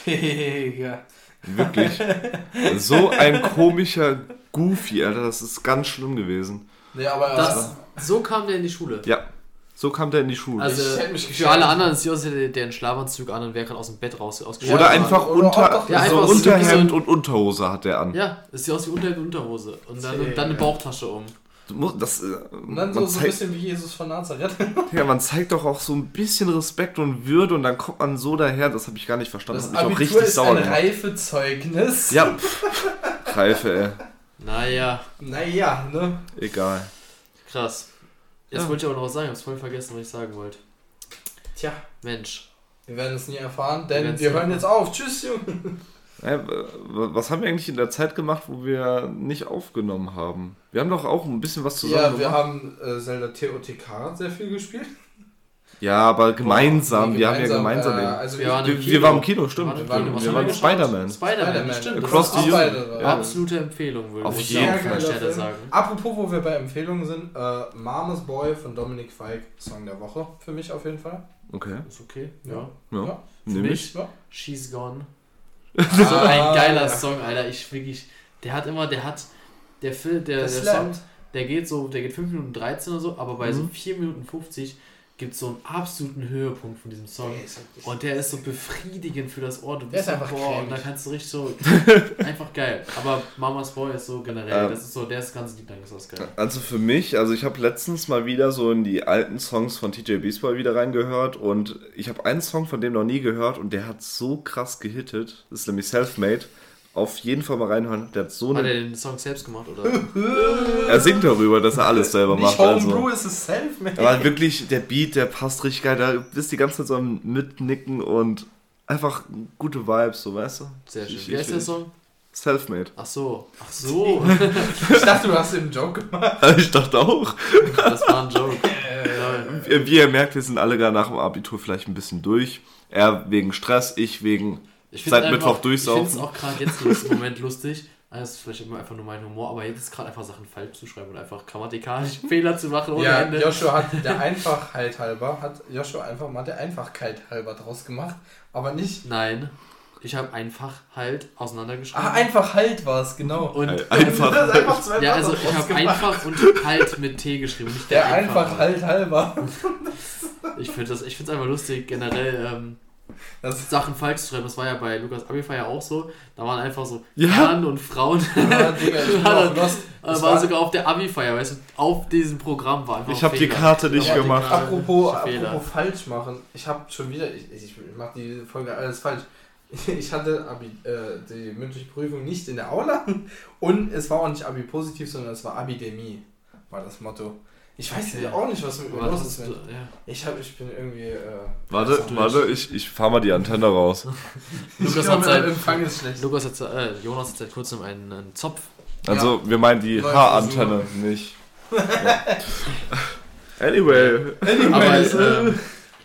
Digga. Wirklich. so ein komischer Goofy, Alter, das ist ganz schlimm gewesen. Nee, aber Das, so kam der in die Schule. Ja, so kam der in die Schule. Also Ich hätte mich für alle anderen ist Josi der, der einen Schlafanzug an und wäre gerade aus dem Bett raus ausgeschlafen. Oder einfach oder unter, Ja, so einfach so Unterhemd ein- und Unterhose hat der an. Ja, es sieht aus wie Unterhemd und Unterhose. Und dann, und dann eine. Bauchtasche um. Das, äh, Und dann so, man, so ein zeigt, bisschen wie Jesus von Nazareth. ja, man zeigt doch auch so ein bisschen Respekt und Würde und dann kommt man so daher, das habe ich gar nicht verstanden. Das hat mich auch Abitur richtig ist sauer ein gemacht. Reifezeugnis. Ja, pff, Reife, ey. Naja, Naja, ne? Egal. krass. Jetzt Ja. wollte ich aber noch was sagen, ich hab's voll vergessen, was ich sagen wollte. Tja, Mensch. wir werden es nie erfahren, Wir denn wir nie hören jetzt auf. Tschüss, Junge. Äh, was haben wir eigentlich in der Zeit gemacht, wo wir nicht aufgenommen haben? Wir haben doch auch ein bisschen was zusammen Ja, wir gemacht. haben äh, Zelda TOTK sehr viel gespielt. Ja, aber gemeinsam. Wir haben ja gemeinsam, äh, also Wir waren im Kino. wir waren im Kino, stimmt. Wir waren- waren, wir? Spider-Man. Spider-Man, stimmt. Across the Universe. absolute Empfehlung, würde Auf ich jeden Fall. Stelle sagen. Apropos, wo wir bei Empfehlungen sind, äh, Mama's Boy von Dominic Feig, Song der Woche für mich auf jeden Fall. Okay. Ist okay, ja. Ja. Ja. Für mich, ich. Ja. She's Gone. Ah, So ein geiler ja. Song, Alter. Ich wirklich, der hat immer, der hat, der Film, der, der Song, der geht so, der geht 5 Minuten 13 oder so, aber bei so Mhm. 4 Minuten 50 gibt es so einen absoluten Höhepunkt von diesem Song. Der ist wirklich- Und der ist so befriedigend für das Ohr. Du Der bist ist so, einfach boah, und da kannst du richtig so. einfach geil. Aber Mamas Boy ist so generell. Ähm. das ist so, der ist ganz Liebling, ist das geil. Also für mich, also ich habe letztens mal wieder so in die alten Songs von TJ Beastboy wieder reingehört und ich habe einen Song von dem noch nie gehört und der hat so krass gehittet. Das ist nämlich Selfmade. Auf jeden Fall mal reinhören. Der hat so Hat er eine. den Song selbst gemacht oder? Er singt darüber, dass er alles selber Nicht macht. Homebrew, Also. ist es Selfmade. Aber wirklich, der Beat, der passt richtig geil. Da bist die ganze Zeit so am Mitnicken und einfach gute Vibes, so weißt du? Sehr schön. Ich- Wie heißt der Song? Selfmade. Ach so. Ach so. Ich dachte, du hast den Joke gemacht. Ich dachte auch. Das war ein Joke. Wie ihr merkt, wir sind alle gar nach dem Abitur vielleicht ein bisschen durch. Er wegen Stress, ich wegen seit einfach- Mittwoch Ich finde es durchsaufen. auch gerade jetzt im Moment lustig. Das ist vielleicht immer einfach nur mein Humor, aber jetzt gerade einfach Sachen falsch zu schreiben und einfach grammatikalisch Fehler zu machen ohne Ja, Ende. Joshua hat der Einfachheit halber, hat Joshua einfach mal der Einfachkeit halber draus gemacht, aber nicht. Nein, ich habe einfach halt auseinandergeschrieben. Ah, einfach halt war es, genau. Und Einfach. Das ist einfach zwei ja, also ich habe einfach und halt mit T geschrieben, nicht Der einfach halt halber. Ich finde das, ich finde es einfach lustig generell. Ähm, Sachen falsch zu schreiben, das war ja bei Lukas Abify ja auch so. Da waren einfach so Ja. Herren und Frauen. Ja, Digga, ich War. Das Das war war- sogar auf der Abi-Feier, weißt du, auf diesem Programm war einfach Ich habe die. Karte nicht die gemacht. Karte- Apropos, Fehler. apropos falsch machen, ich habe schon wieder, ich, ich mache die Folge alles falsch. Ich hatte Abi, äh, die mündliche Prüfung nicht in der Aula und es war auch nicht Abi positiv, sondern es war Abidemie, war das Motto. Ich weiß Okay. auch nicht, was mit mir los ist. Mit. ja. Ich, hab, ich bin irgendwie. Äh, Warte, warte, ich, ich fahr mal die Antenne raus. Lukas ich hat der Empfang ist schlecht. Lukas hat, äh, Jonas hat seit kurzem einen, einen Zopf. Also, wir meinen die Haarantenne, nicht. Ja. Anyway. Aber ähm,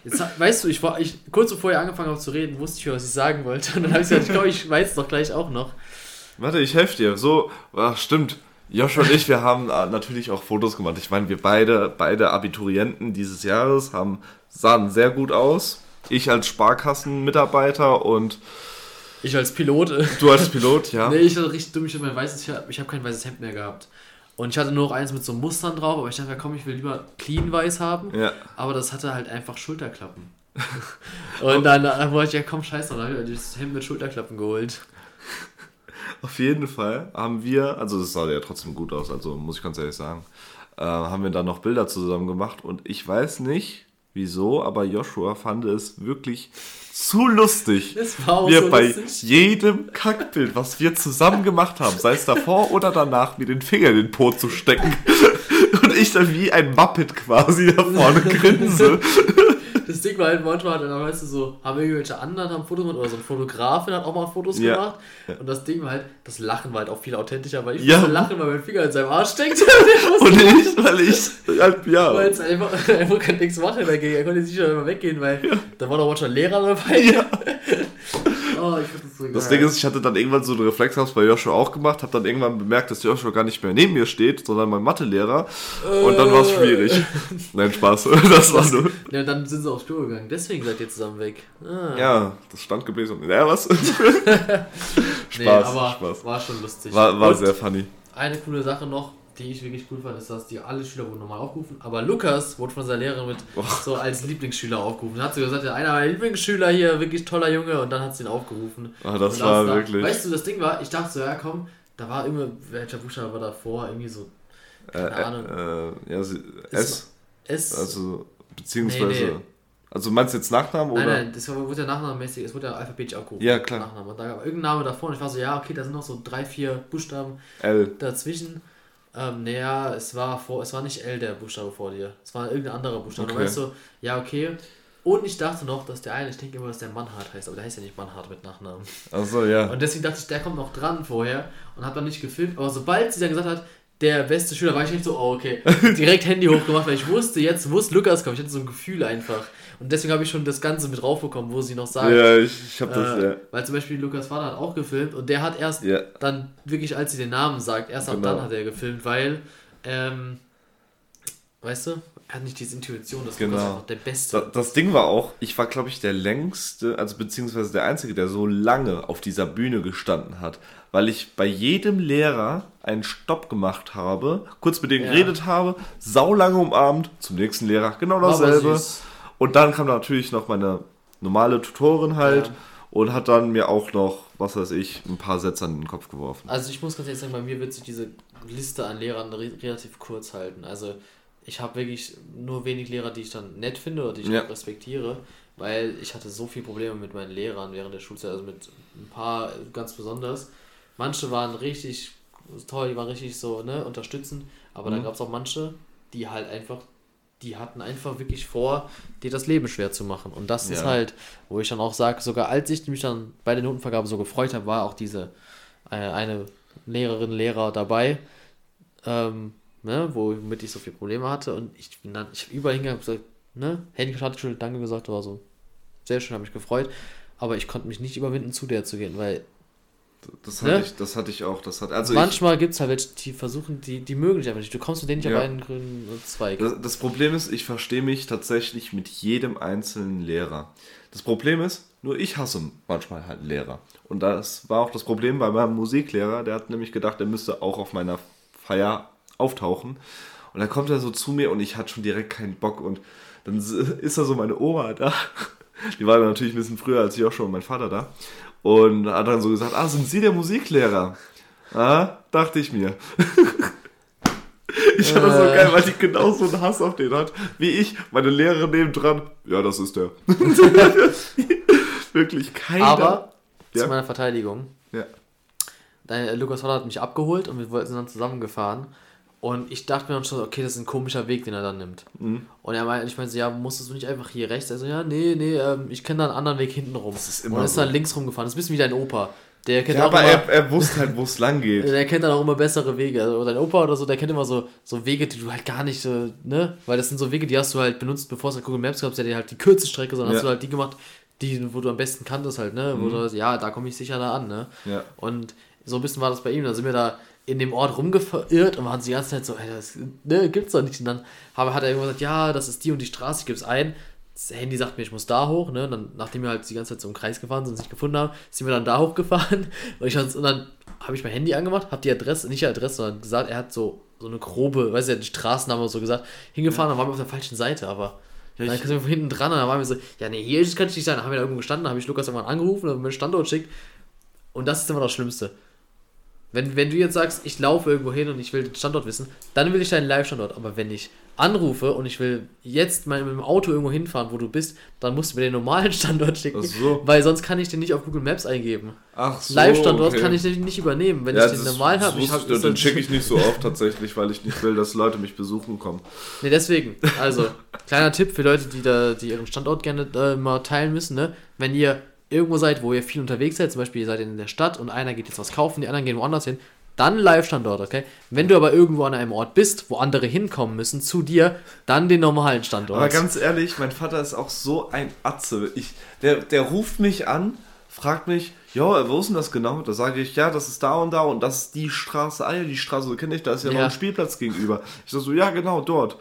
jetzt, weißt du, ich war, ich, kurz bevor ihr angefangen habt zu reden, wusste ich was ich sagen wollte. Und dann habe ich gesagt, ich glaube, ich weiß es doch gleich auch noch. Warte, ich helfe dir. So, ach, stimmt. Joshua und ich, wir haben äh, natürlich auch Fotos gemacht. Ich meine, wir beide, beide Abiturienten dieses Jahres haben, sahen sehr gut aus. Ich als Sparkassenmitarbeiter und Ich als Pilot. du als Pilot, ja. Nee, ich hatte richtig dumm, ich hatte mein weißes, ich habe hab kein weißes Hemd mehr gehabt. Und ich hatte nur noch eins mit so Mustern drauf, aber ich dachte mir, komm, ich will lieber clean weiß haben. Ja. Aber das hatte halt einfach Schulterklappen. Und dann, dann wollte ich, ja komm, scheiße, dann habe ich das Hemd mit Schulterklappen geholt. Auf jeden Fall haben wir, also es sah ja trotzdem gut aus, also muss ich ganz ehrlich sagen, äh, haben wir dann noch Bilder zusammen gemacht und ich weiß nicht wieso, aber Joshua fand es wirklich zu lustig. Das war auch wir so bei lustig. jedem Kackbild, was wir zusammen gemacht haben, sei es davor oder danach, mir den Finger in den Po zu stecken. Und ich dann wie ein Muppet quasi da vorne grinse. Das Ding war halt manchmal, dann weißt du so, haben irgendwelche anderen haben Fotos gemacht oder so ein Fotografin hat auch mal Fotos Ja. gemacht. Und das Ding war halt, das Lachen war halt auch viel authentischer, weil ich Ja. musste lachen, weil mein Finger in seinem Arsch steckt. Und ich, weil ich, halt, ja. Weil es einfach, einfach kann nichts machen dagegen. Er konnte nicht schon immer weggehen, weil da war doch manchmal Lehrer dabei. Ja. Oh, ich das so geil. Das Ding ist, ich hatte dann irgendwann so einen Reflex, hab's bei Joshua auch gemacht, hab dann irgendwann bemerkt, dass Joshua gar nicht mehr neben mir steht, sondern mein Mathelehrer. Und dann war es schwierig. Nein, Spaß. Das war nur. Ja, dann sind sie aufs Klo gegangen. Deswegen seid ihr zusammen weg. Ah. Ja, das stand geblieben. Ja, was? Spaß, nee, aber Spaß. war schon lustig. War, war Und sehr funny. Eine coole Sache noch, die ich wirklich cool fand, ist, dass die alle Schüler wurden normal aufgerufen. Aber Lukas wurde von seiner Lehrerin mit Oh. so als Lieblingsschüler aufgerufen. Hat sie gesagt, ja, einer meiner Lieblingsschüler hier, wirklich toller Junge. Und dann hat sie ihn aufgerufen. Ah, das war da- wirklich. Weißt du, das Ding war, ich dachte so, ja komm, da war immer, welcher Buchstabe war davor? Irgendwie so, äh, keine Ahnung. äh, ja, sie, S, S. also, beziehungsweise. Nee, nee. Also meinst du jetzt Nachnamen Nein, oder? nein, das wurde ja nachnamenmäßig, es wurde ja alphabetisch aufgerufen. Ja, klar. Nachname. Und da gab irgendein Name davor und ich war so, ja, okay, da sind noch so drei, vier Buchstaben L. dazwischen. Ähm, naja, es war vor, es war nicht L der Buchstabe vor dir. Es war irgendein anderer Buchstabe. Okay. Weißt du, ja, okay. Und ich dachte noch, dass der eine, ich denke immer, dass der Mannhardt heißt, aber der heißt ja nicht Mannhardt mit Nachnamen. Achso, ja. Und deswegen dachte ich, der kommt noch dran vorher und hab dann nicht gefilmt. Aber sobald sie dann gesagt hat, der beste Schüler, war ich nicht so, oh, okay. Direkt Handy hochgemacht, weil ich wusste, jetzt muss Lukas kommen. Ich hatte so ein Gefühl einfach. Und deswegen habe ich schon das Ganze mit raufbekommen, wo sie noch sagt. Ja, ich, ich hab das, äh, ja. Weil zum Beispiel Lukas Vater hat auch gefilmt und der hat erst Ja. dann wirklich, als sie den Namen sagt, erst ab Genau. dann hat er gefilmt, weil, ähm, weißt du, er hat nicht diese Intuition, dass Lukas Genau. einfach der Beste. Da- Das Ding war auch, ich war, glaube ich, der längste, also beziehungsweise der Einzige, der so lange auf dieser Bühne gestanden hat, weil ich bei jedem Lehrer einen Stopp gemacht habe, kurz mit denen Ja. geredet habe, saulange umarmt, zum nächsten Lehrer, genau dasselbe. Und dann kam natürlich noch meine normale Tutorin halt Ja. und hat dann mir auch noch, was weiß ich, ein paar Sätze an den Kopf geworfen. Also ich muss ganz ehrlich sagen, bei mir wird sich diese Liste an Lehrern re relativ kurz halten. Also ich habe wirklich nur wenig Lehrer, die ich dann nett finde oder die ich Ja. respektiere, weil ich hatte so viele Probleme mit meinen Lehrern während der Schulzeit, also mit ein paar ganz besonders. Manche waren richtig toll, die waren richtig so, ne, unterstützend, aber dann Mhm. gab es auch manche, die halt einfach, die hatten einfach wirklich vor, dir das Leben schwer zu machen. Und das ist Ja. halt, wo ich dann auch sage, sogar als ich mich dann bei der Notenvergabe so gefreut habe, war auch diese äh, eine Lehrerin, Lehrer dabei, ähm, ne, womit ich so viele Probleme hatte. Und ich bin dann, ich habe überall hingegangen und gesagt, ne, Handy gestartet, schön, danke gesagt, war so sehr schön, habe mich gefreut. Aber ich konnte mich nicht überwinden, zu der zu gehen, weil Das hatte, Ne? ich, das hatte ich auch. Das hat, also ich, manchmal gibt es halt welche, die versuchen, die, die mögen dich einfach nicht. Du kommst mit denen nicht Ja. auf einen grünen Zweig. Das, das Problem ist, ich verstehe mich tatsächlich mit jedem einzelnen Lehrer. Das Problem ist, nur ich hasse manchmal halt Lehrer. Und das war auch das Problem bei meinem Musiklehrer. Der hat nämlich gedacht, er müsste auch auf meiner Feier auftauchen. Und dann kommt er so zu mir und ich hatte schon direkt keinen Bock. Und dann ist da so meine Oma da. Die war natürlich ein bisschen früher als Joshua und mein Vater da. Und hat dann so gesagt, ah, sind Sie der Musiklehrer? Ah, dachte ich mir. Ich fand das so Äh. geil, weil die genauso einen Hass auf den hat, wie ich. Meine Lehrerin nebendran. Ja, das ist der. Wirklich keiner. Aber Ja. zu meiner Verteidigung, Ja. dein, äh, Lukas Vater hat mich abgeholt und wir wollten sind dann zusammengefahren. Und ich dachte mir dann schon, okay, das ist ein komischer Weg, den er dann nimmt. Mhm. Und er meinte, ich meinte so, ja, musstest du nicht einfach hier rechts? Er so, ja, nee, nee, ähm, ich kenne da einen anderen Weg hinten rum. ist und immer ist so. dann links rumgefahren. Das ist ein bisschen wie dein Opa. Der kennt Ja, auch aber immer, er, er wusste halt, wo es lang geht. der kennt dann auch immer bessere Wege. Also dein Opa oder so, der kennt immer so, so Wege, die du halt gar nicht, so, ne? Weil das sind so Wege, die hast du halt benutzt, bevor es halt Google Maps gab, der dir halt die kürzeste Strecke, sondern Ja. hast du halt die gemacht, die, wo du am besten kanntest halt, ne? Wo du, ja, da komme ich sicher da an, ne? Ja. Und so ein bisschen war das bei ihm. Da sind wir da in dem Ort rumgeirrt und waren die ganze Zeit so, ey, das ne, gibt's doch nicht. Und dann hat hat er irgendwann gesagt, ja, das ist die und die Straße, ich gebe es ein. Das Handy sagt mir, ich muss da hoch, ne? Und dann, nachdem wir halt die ganze Zeit so im Kreis gefahren sind und es nicht gefunden haben, sind wir dann da hochgefahren. Und, ich, und dann habe ich mein Handy angemacht, habe die Adresse, nicht die Adresse, sondern gesagt, er hat so, so eine grobe, weiß ja, die Straßenname so gesagt, hingefahren, dann waren wir auf der falschen Seite, aber. Ja, dann ich- sind wir von hinten dran und dann waren wir so, ja, nee, hier kann ich nicht sein. Dann haben wir da irgendwo gestanden, dann habe ich Lukas irgendwann angerufen und mir einen Standort schickt. Und das ist immer das Schlimmste. Wenn, wenn du jetzt sagst, ich laufe irgendwo hin und ich will den Standort wissen, dann will ich deinen Live-Standort. Aber wenn ich anrufe und ich will jetzt mal mit dem Auto irgendwo hinfahren, wo du bist, dann musst du mir den normalen Standort schicken, Ach so. weil sonst kann ich den nicht auf Google Maps eingeben. Ach so. Live-Standort okay. kann ich den nicht übernehmen. Wenn ja, ich den normal habe, ich ich, Den schicke ich nicht so oft tatsächlich, weil ich nicht will, dass Leute mich besuchen kommen. Ne, deswegen. Also, kleiner Tipp für Leute, die da, die ihren Standort gerne äh, mal teilen müssen, ne? Wenn ihr irgendwo seid, wo ihr viel unterwegs seid, zum Beispiel ihr seid in der Stadt und einer geht jetzt was kaufen, die anderen gehen woanders hin, dann Live-Standort, okay? Wenn du aber irgendwo an einem Ort bist, wo andere hinkommen müssen zu dir, dann den normalen Standort. Aber ganz ehrlich, mein Vater ist auch so ein Atze. Ich, der, der ruft mich an, fragt mich, ja, wo ist denn das genau? Da sage ich, ja, das ist da und da und das ist die Straße. Ah ja, die Straße, so kenne ich, da ist ja, noch Ja. ein Spielplatz gegenüber. Ich sage so, ja, genau, dort.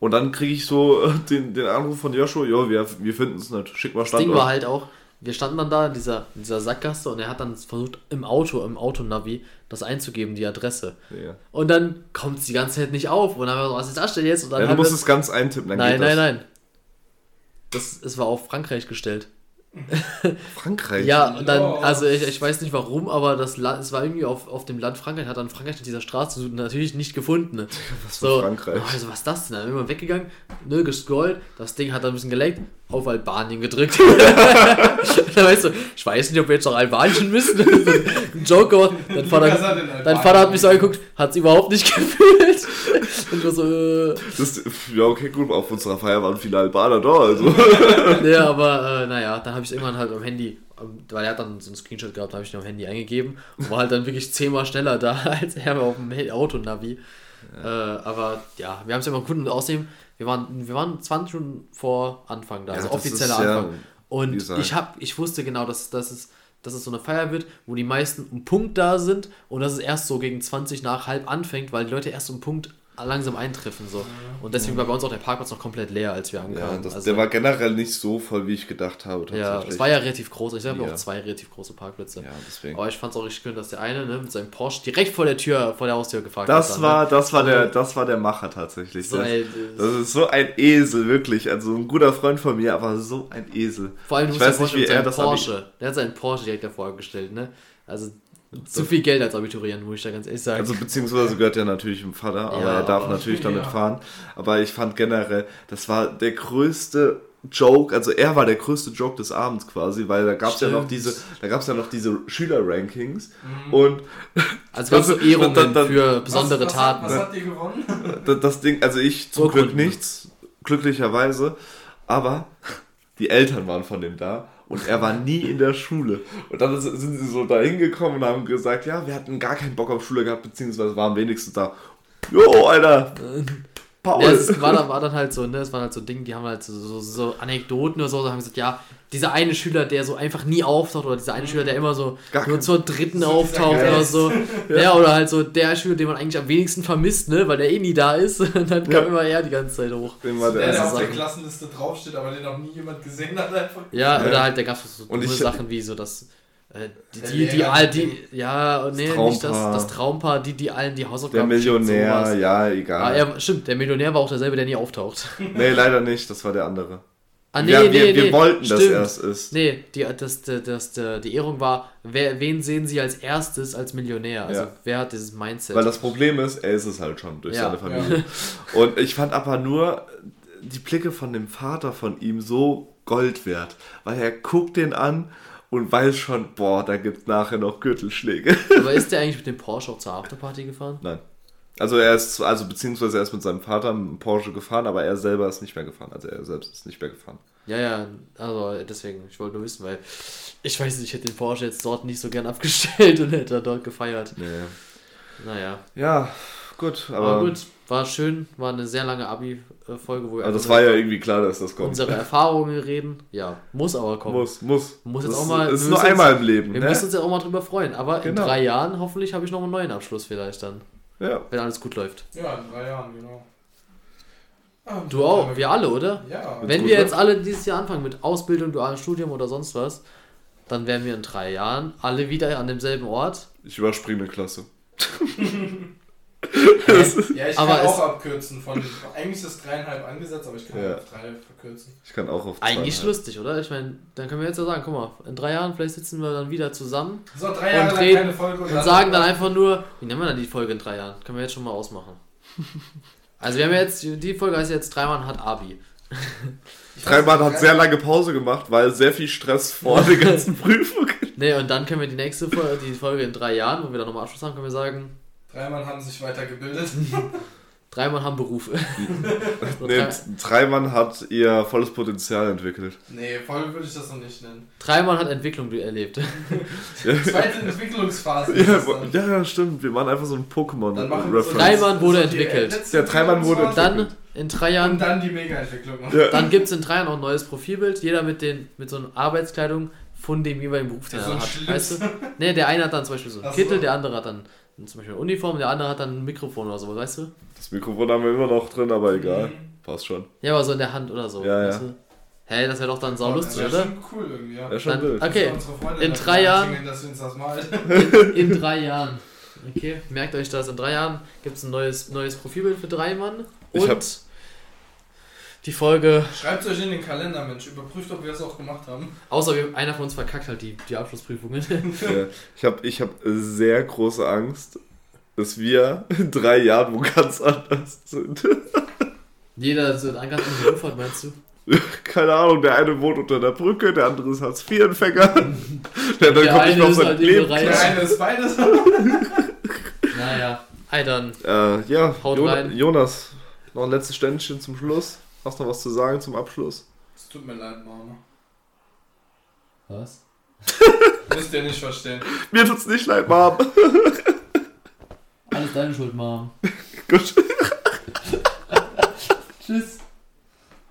Und dann kriege ich so äh, den, den Anruf von Joshua, ja, wir, wir finden es nicht, schick mal das Ding Standort. war halt auch, wir standen dann da in dieser, in dieser Sackgasse und er hat dann versucht, im Auto, im Autonavi, das einzugeben, die Adresse. Ja. Und dann kommt es die ganze Zeit nicht auf. Und dann haben wir so, was ist das denn jetzt? Und dann Ja, du musst es ganz eintippen, dann Nein, nein, das. nein. Das, es war auf Frankreich gestellt. Frankreich. Ja, und dann, also ich, ich weiß nicht warum, aber das Land, es war irgendwie auf, auf dem Land Frankreich, hat dann Frankreich nach dieser Straße natürlich nicht gefunden. Was So, Frankreich. Also, was ist das denn? Dann sind wir weggegangen, ne, gescrollt, das Ding hat dann ein bisschen geleckt, auf Albanien gedrückt. dann weißt du, ich weiß nicht, ob wir jetzt nach Albanien müssen. ein Joker, dein Vater, dein Vater hat mich so angeguckt, hat es überhaupt nicht gefühlt. und ich war so, äh, Das, ja, okay, gut, auf unserer Feier waren viele Albaner da, also. Ja, aber äh, naja, dann habe ich es irgendwann halt am Handy, ähm, weil er hat dann so einen Screenshot gehabt, habe ich ihn am Handy eingegeben und war halt dann wirklich zehnmal schneller da als er auf dem Autonavi. Äh, aber ja, wir haben es immer gefunden und außerdem, wir waren, wir waren 20 Stunden vor Anfang da, also das offizieller ist ja, Anfang. wie Und ich, hab, ich wusste genau, dass, dass, es, dass es so eine Feier wird, wo die meisten um Punkt da sind und dass es erst so gegen 20 nach halb anfängt, weil die Leute erst um Punkt langsam eintreffen. So. Und deswegen war bei uns auch der Parkplatz noch komplett leer, als wir Ja, ankamen. das, also, der war generell nicht so voll, wie ich gedacht habe. ja, es war ja relativ groß. Ich habe Ja. auch zwei relativ große Parkplätze. Ja, deswegen. Aber ich fand es auch richtig schön, dass der eine ne, mit seinem Porsche direkt vor der Tür, vor der Haustür gefahren Das ist. war, das war der, Also- das war der Macher tatsächlich. So, das, ey, das ist so ein Esel, wirklich. Also ein guter Freund von mir, aber so ein Esel. Vor allem, du ich weiß nicht, wie er mit das seinem Porsche. Der hat seinen Porsche direkt davor gestellt, ne? Also zu viel Geld als Abiturient, muss ich da ganz ehrlich sagen. Also beziehungsweise gehört er natürlich dem Vater, aber Ja, er darf natürlich damit ja. fahren. Aber ich fand generell, das war der größte Joke, also er war der größte Joke des Abends quasi, weil da gab es ja noch diese, da gab es ja noch diese Schüler-Rankings und also ganz so das- Ehrungen dann- dann- für besondere was, was, Taten. Was, habt ihr gewonnen? das, das Ding, also ich zum Urkunden. Glück nichts, glücklicherweise, aber die Eltern waren von dem da und er war nie in der Schule. Und dann sind sie so da hingekommen und haben gesagt, ja, wir hatten gar keinen Bock auf Schule gehabt, beziehungsweise waren wenigstens da. Jo, Alter! Paul! Ja, es war dann, war dann halt so, ne, es waren halt so Dinge, die haben halt so, so, so Anekdoten oder so, da haben gesagt, ja, dieser eine Schüler, der so einfach nie auftaucht, oder dieser eine Schüler, der immer so Gar nur zur dritten So auftaucht oder so. Ja. oder halt so der Schüler, den man eigentlich am wenigsten vermisst, ne, weil der eh nie da ist. Und dann kam Ja. immer er die ganze Zeit hoch. Den war Der, der der auf der. Klassenliste draufsteht, aber den noch nie jemand gesehen hat einfach. Ja, Ja. oder halt, da gab es so dumme ich- Sachen wie so das. Äh, Die, Der die, die, all die, ja, nee, nicht das, Traumpaar. das Traumpaar, die, die allen die Der Hausaufgaben schicken, Millionär, ja, Ah, egal. er, stimmt, der Millionär war auch derselbe, der nie auftaucht. nee, leider nicht, das war der andere. Ah, nee, wir, nee, wir, nee. wir wollten, dass stimmt. er es ist. Nee, die, das, das, das, das, die Ehrung war, wer, wen sehen sie als erstes als Millionär? Also Ja. wer hat dieses Mindset? Weil das Problem ist, er ist es halt schon durch Ja. seine Familie. Und ich fand aber nur die Blicke von dem Vater von ihm so Gold wert. Weil er guckt den an und weiß schon, boah, da gibt es nachher noch Gürtelschläge. Aber ist der eigentlich mit dem Porsche auch zur Afterparty gefahren? Nein. Also er ist, also beziehungsweise er ist mit seinem Vater im Porsche gefahren, aber er selber ist nicht mehr gefahren. Also er selbst ist nicht mehr gefahren. Ja, ja, also deswegen, ich wollte nur wissen, weil ich weiß nicht, ich hätte den Porsche jetzt dort nicht so gern abgestellt und hätte dort gefeiert. Nee. Naja, Ja, gut, aber, aber, gut, war schön, war eine sehr lange Abi-Folge, wo wir Also das war ja über irgendwie klar, dass das kommt. unsere Erfahrungen reden. Ja, muss aber kommen. Muss, muss. Muss jetzt das auch mal- Ist nur einmal im Leben. Wir ne? müssen uns ja auch mal drüber freuen, aber in Genau. drei Jahren hoffentlich habe ich noch einen neuen Abschluss vielleicht dann, Ja. wenn alles gut läuft. Ja, in drei Jahren, genau. Ah, Du auch, wir alle, oder? Ja. Wenn wir ne? jetzt alle dieses Jahr anfangen mit Ausbildung, dualem Studium oder sonst was, dann wären wir in drei Jahren alle wieder an demselben Ort. Ich überspringe eine Klasse. Ja, ich Aber kann es- auch abkürzen. Von, eigentlich ist es dreieinhalb angesetzt, aber ich kann Ja. auf drei verkürzen. Ich kann auch auf Eigentlich lustig, oder? Ich meine, dann können wir jetzt ja sagen, guck mal, in drei Jahren vielleicht sitzen wir dann wieder zusammen So, drei Jahre lang reden keine Folge und sagen dann einfach nur, wie nennen wir dann die Folge in drei Jahren? Können wir jetzt schon mal ausmachen. Also wir haben jetzt, die Folge heißt jetzt Dreimann hat Abi. Dreimal hat sehr lange Pause gemacht, weil sehr viel Stress vor der ganzen Prüfung. Ne, und dann können wir die nächste Folge, die Folge in drei Jahren, wo wir dann nochmal Abschluss haben, können wir sagen, Drei Mann haben sich weitergebildet. Dreimann haben Berufe. Nee, drei, Dreimann hat ihr volles Potenzial entwickelt. nee, voll würde ich das noch nicht nennen. Dreimann hat Entwicklung erlebt. Zweite Entwicklungsphase. ist Ja, ja, ja, stimmt. Wir machen einfach so ein Pokémon-Reference. Dreimann wurde entwickelt. Der Dreimann wurde Entwicklungsphase Dann in drei Und Jahren, dann die Mega-Entwicklung. Ja. dann gibt es in drei Jahren auch ein neues Profilbild. Jeder mit, den, mit so einer Arbeitskleidung von dem jeweiligen Beruf, den er so ein hat. Weißt du? Ne, der eine hat dann zum Beispiel so einen Ach so. Kittel, der andere hat dann zum Beispiel eine Uniform, der andere hat dann ein Mikrofon oder so, weißt du? Das Mikrofon haben wir immer noch drin, aber egal. Mhm. Passt schon. Ja, aber so in der Hand oder so. Ja, weißt ja. Du? Hey, das wäre doch dann sau lustig, Ja, oder? schon cool irgendwie, ja. Ja, schon Dann- wild. okay. In drei Jahren- anklingen, Dass wir uns das malt. In, in drei Jahren. Okay, merkt euch das. In drei Jahren gibt es ein neues, neues Profilbild für Dreimann. Ich Und hab- die Folge, Schreibt euch in den Kalender, Mensch. Überprüft, ob wir es auch gemacht haben. außer wir, einer von uns verkackt halt die, die Abschlussprüfungen. Ja, ich habe ich hab sehr große Angst, dass wir in drei Jahren wo ganz anders sind. Jeder so ein ganz anderen Beruf hat, meinst du? Keine Ahnung, der eine wohnt unter der Brücke, der andere ist Hartz-IV-Empfänger. Der, dann Der kommt nicht eine mehr auf ist sein halt Leben. Der eine ist beides. Naja, ey, dann. Äh, ja, Haut Jon rein. Jonas, noch ein letztes Ständchen zum Schluss. Hast du noch was zu sagen zum Abschluss? Es tut mir leid, Mama. Was? Müsst ihr nicht verstehen. Mir tut's nicht leid, Mom. Alles deine Schuld, Mom. Gut. Tschüss.